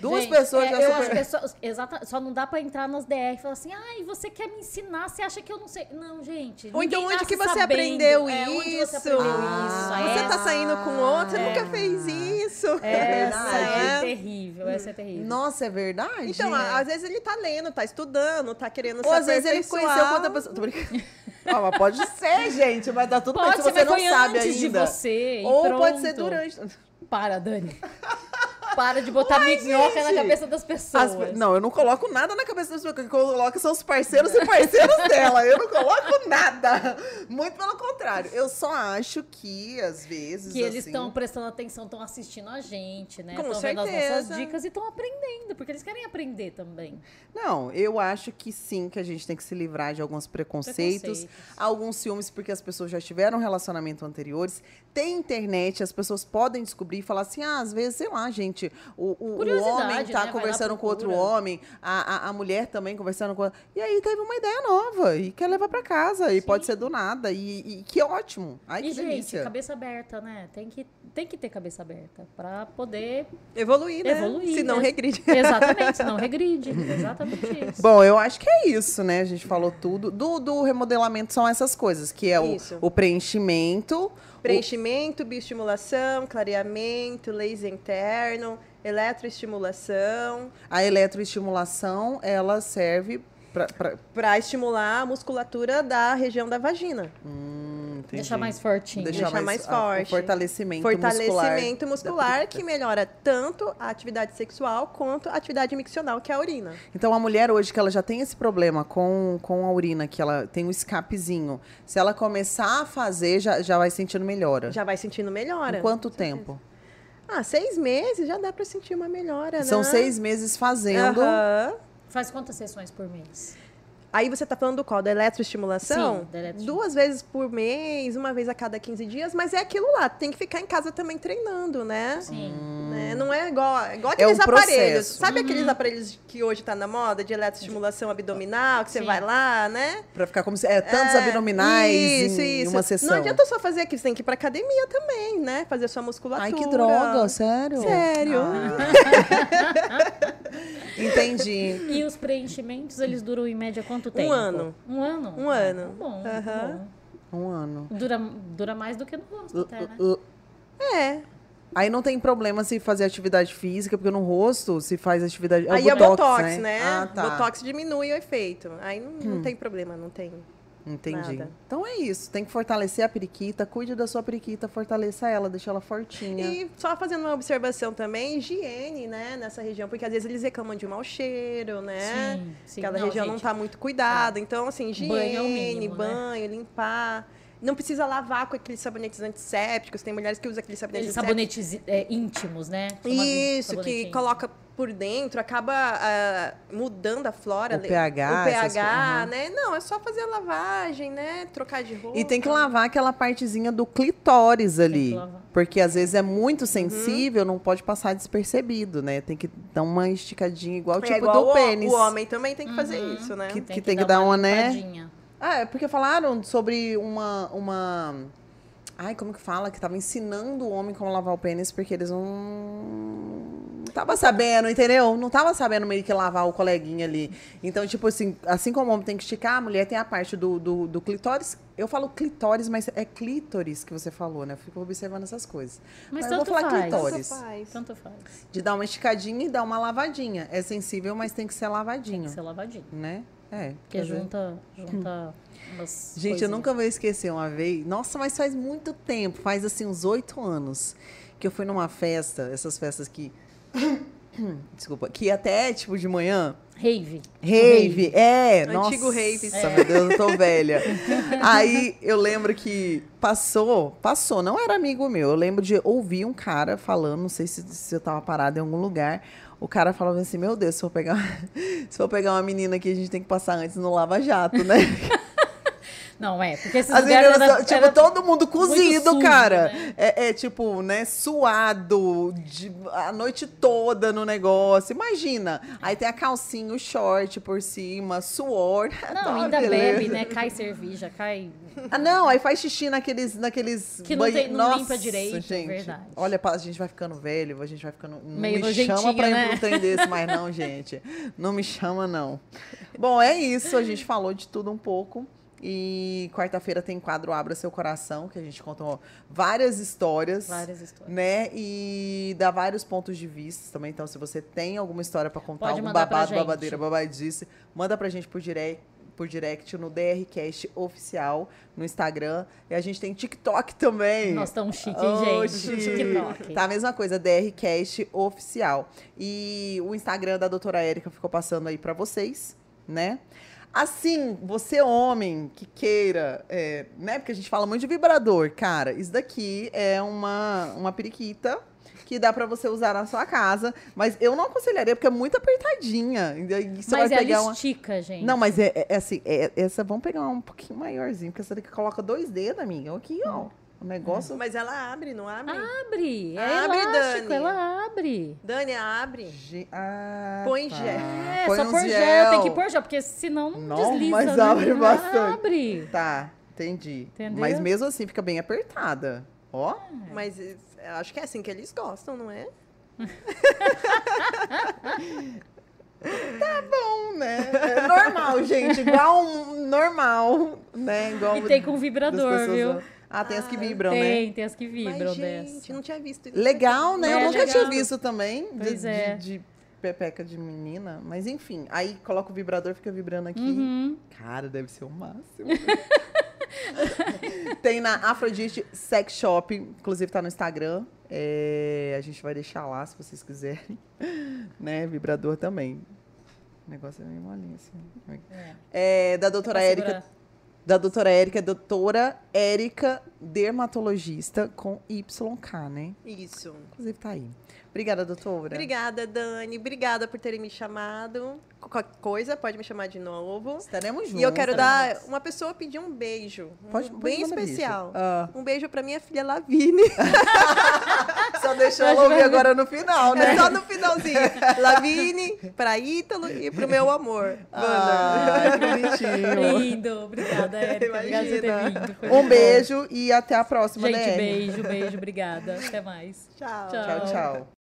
duas Gente, pessoas é, já eu super- que é só, exata, só não dá pra entrar nas DR e falar assim, ai, você quer me ensinar, você acha que eu não sei. Não, gente. Ou então, onde que você sabendo. aprendeu É, onde isso? você aprendeu Ah, isso? Você tá saindo com outro, você É. nunca fez isso. Essa verdade. é terrível, essa é terrível. Nossa, é verdade? Então, às vezes ele tá lendo, tá estudando, tá querendo Ou às vezes ele conheceu outra pessoa. Tô brincando. Ah, mas pode ser, gente, mas tá tudo Pode bem se você não sabe antes de ainda. você. e Ou pode ser pronto. durante. Para, Dani. Para de botar minhoca na gente. cabeça das As pessoas. pe- não, eu não coloco nada na cabeça das pessoas. O que eu coloco são os parceiros e parceiros dela. Eu não coloco nada. Muito pelo contrário. Eu só acho que, às vezes. Que eles assim, estão prestando atenção, estão assistindo a gente, né? Estão vendo as nossas dicas e estão aprendendo, porque eles querem aprender também. Não, eu acho que sim, que a gente tem que se livrar de alguns preconceitos, Preconceitos. alguns ciúmes, porque as pessoas já tiveram relacionamento anteriores. Tem internet, as pessoas podem descobrir e falar assim: ah, às vezes, sei lá, gente, o, o- o Curiosidade, homem né? tá Vai lá, conversando com outro homem, a, a, a mulher também conversando com. E aí teve uma ideia nova e quer levar pra casa. E Sim. pode ser do nada. E, e que ótimo. Ai, que e, gente, delícia. cabeça aberta, né? Tem que, tem que ter cabeça aberta pra poder Evoluir, né? evoluir. Se não né? regride. Exatamente, senão regride. Exatamente isso. Bom, eu acho que é isso, né? A gente falou tudo. Do, do remodelamento são essas coisas, que é o, o preenchimento. Preenchimento, bioestimulação, clareamento, laser interno, eletroestimulação, A eletroestimulação, ela serve para estimular a musculatura da região da vagina. Hum, entendi. Deixar mais fortinho. Deixar mais a- o forte. fortalecimento, muscular. Fortalecimento da muscular que melhora tanto a atividade sexual quanto a atividade miccional, que é a urina. Então, a mulher hoje que ela já tem esse problema com, com a urina, que ela tem um escapezinho, se ela começar a fazer, já, já vai sentindo melhora. Já vai sentindo melhora. Em quanto tempo? Ah, seis meses já dá para sentir uma melhora, São né? seis meses fazendo. Aham. Faz quantas sessões por mês? Aí você tá falando do qual? Da eletroestimulação? Sim, da eletroestimulação. Duas vezes por mês, uma vez a cada 15 dias, mas é aquilo lá, tem que ficar em casa também treinando, né? Sim. Né? Não é igual, igual É um aqueles aparelhos. processo. Sabe aqueles aparelhos que hoje tá na moda, de eletroestimulação abdominal, que você Sim. vai lá, né? Pra ficar como se. É, tantos É, abdominais isso, em, isso. uma sessão. Não adianta só fazer aqui, você tem que ir pra academia também, né? Fazer sua musculatura. Ai, que droga, sério? Sério. Entendi. E os preenchimentos, eles duram em média quanto tempo? ano. Um ano? Um ano. Tá bom, tá Aham. bom. Um ano. Dura, dura mais do que no rosto até, né? É. Aí não tem problema se fazer atividade física, porque no rosto se faz atividade. É Aí é botox, botox, né? Ah, tá. Botox diminui o efeito. Aí não, não tem problema, não tem. Entendi. nada. Então é isso. Tem que fortalecer a periquita, cuide da sua periquita, fortaleça ela, deixa ela fortinha. E só fazendo uma observação também, higiene, né, nessa região, porque às vezes eles reclamam de mau cheiro, né? Sim, sim. Aquela Não, região não gente, tá muito cuidada. Então, assim, higiene, Banho é o mínimo, né? banho, limpar. Não precisa lavar com aqueles sabonetes antissépticos. Tem mulheres que usam aqueles sabonetes sabonetes é, íntimos, né? Isso, que coloca por dentro, acaba ah, mudando a flora. O pH, O essas pH, aham. né? Não, é só fazer a lavagem, né? Trocar de roupa. E tem que lavar aquela partezinha do clitóris ali. lavar. Porque às vezes é muito Uhum. sensível, não pode passar despercebido, né? Tem que dar uma esticadinha igual o É tipo igual do o, pênis. O homem também tem que fazer isso, né? Que- que tem que dar uma, né? limpadinha. Ah, é porque falaram sobre uma, uma. Ai, como que fala? Que tava ensinando o homem como lavar o pênis, porque eles não. Não tava sabendo, entendeu? Não tava sabendo meio que lavar o coleguinha ali. Então, tipo assim, assim como o homem tem que esticar, a mulher tem a parte do, do, do clitóris. Eu falo clitóris, mas é clítoris que você falou, né? Eu fico observando essas coisas. Mas eu vou tanto falar faz. clitóris. Tanto faz. Tanto faz. De dar uma esticadinha e dar uma lavadinha. É sensível, mas tem que ser lavadinho. Tem que ser lavadinho. Né? É. Porque junta, junta umas Gente, eu coisinhas. nunca vou esquecer uma vez. Nossa, mas faz muito tempo, faz assim uns oito anos, que eu fui numa festa, essas festas que. Desculpa, que até tipo de manhã. Rave. Rave, é. Antigo nossa, rave. meu Deus, eu tô velha. Aí eu lembro que passou, passou, não era amigo meu. Eu lembro de ouvir um cara falando, não sei se, se eu tava parado em algum lugar. O cara falava assim: Meu Deus, se for pegar, se for pegar uma menina aqui, a gente tem que passar antes no Lava Jato, né? Não, é, porque esses As lugares meninas, era- tipo, era- todo mundo cozido, sujo, cara. né? É, é, tipo, né, suado de- a noite toda no negócio. Imagina. Aí tem a calcinha, o short por cima, suor. Não, Tá ainda beleza. bebe, né? Cai cerveja, cai. Ah, não, aí faz xixi naqueles. naqueles Que não tem- não Nossa, limpa direito, gente. verdade. Olha, a gente vai ficando velho, a gente vai ficando. Não Meio me chama pra ir né? pra um trem desse mais, não, gente. Não me chama, não. Bom, é isso. A gente falou de tudo um pouco. E quarta-feira tem quadro Abra Seu Coração, que a gente conta ó, várias histórias. Várias histórias. Né? E dá vários pontos de vista também. Então, se você tem alguma história pra contar, Pode algum babado, babadeira, babadice, manda pra gente por direct, por direct no DRCast Oficial no Instagram. E a gente tem TikTok também. Nós estamos chique, hein, gente? Oxi. TikTok. Tá a mesma coisa, DRCast Oficial. E o Instagram da doutora Érica ficou passando aí pra vocês, né? Assim, você homem que queira, é, né? Porque a gente fala muito de vibrador, cara. Isso daqui é uma, uma periquita que dá pra você usar na sua casa. Mas eu não aconselharia, porque é muito apertadinha. Você Mas vai ela pegar uma... estica, gente. Não, mas é, é- é assim, é- essa vamos pegar um pouquinho maiorzinho, porque essa daqui coloca dois dedos, amiga. Aqui, ó. O negócio. Mas ela abre, não abre? Abre. É Abre, elástico, Dani. ela abre. Dani, abre. Ge- Ah, Põe tá. gel. É, Põe só um pôr gel. Tem que pôr gel, porque senão não, desliza. mas né? abre bastante. Abre. Tá, entendi. Entendeu? Mas mesmo assim fica bem apertada. Ó. Mas eh, acho que é assim que eles gostam, não é? Bom, né? É normal, gente. Igual um normal, né? Igual E tem com vibrador, viu? Ah, tem as que Ah, vibram, né? tem, tem as que vibram Mas, gente, dessa. não tinha visto. Legal, né? É, Eu nunca legal. tinha visto também de, Pois é. de, de pepeca de menina. Mas enfim, aí coloca o vibrador, fica vibrando aqui. Uhum. Cara, deve ser o máximo. Tem na Afrodite Sex Shop, inclusive tá no Instagram. É, a gente vai deixar lá se vocês quiserem. Né? Vibrador também. O negócio é meio molinho assim. É. É, da doutora Érica. Da doutora Érica, doutora Érica, dermatologista com YK, né? Isso. Inclusive tá aí. Obrigada, doutora. Obrigada, Dani. Obrigada por terem me chamado. Qualquer coisa, pode me chamar de novo. Estaremos juntos. E eu quero estaremos dar. Uma pessoa pediu um beijo. um Pode- pode bem especial. Ah. Um beijo pra minha filha Lavine. Só deixou ela ouvir agora no final, né? É só no finalzinho. Lavine, pra Ítalo e pro meu amor. Ah, que bonitinho. Lindo. Obrigada, Érica. Obrigada por ter vindo. Foi Um beijo e até a próxima. Gente, né? beijo, beijo. Obrigada. Até mais. Tchau. Tchau. Tchau, tchau.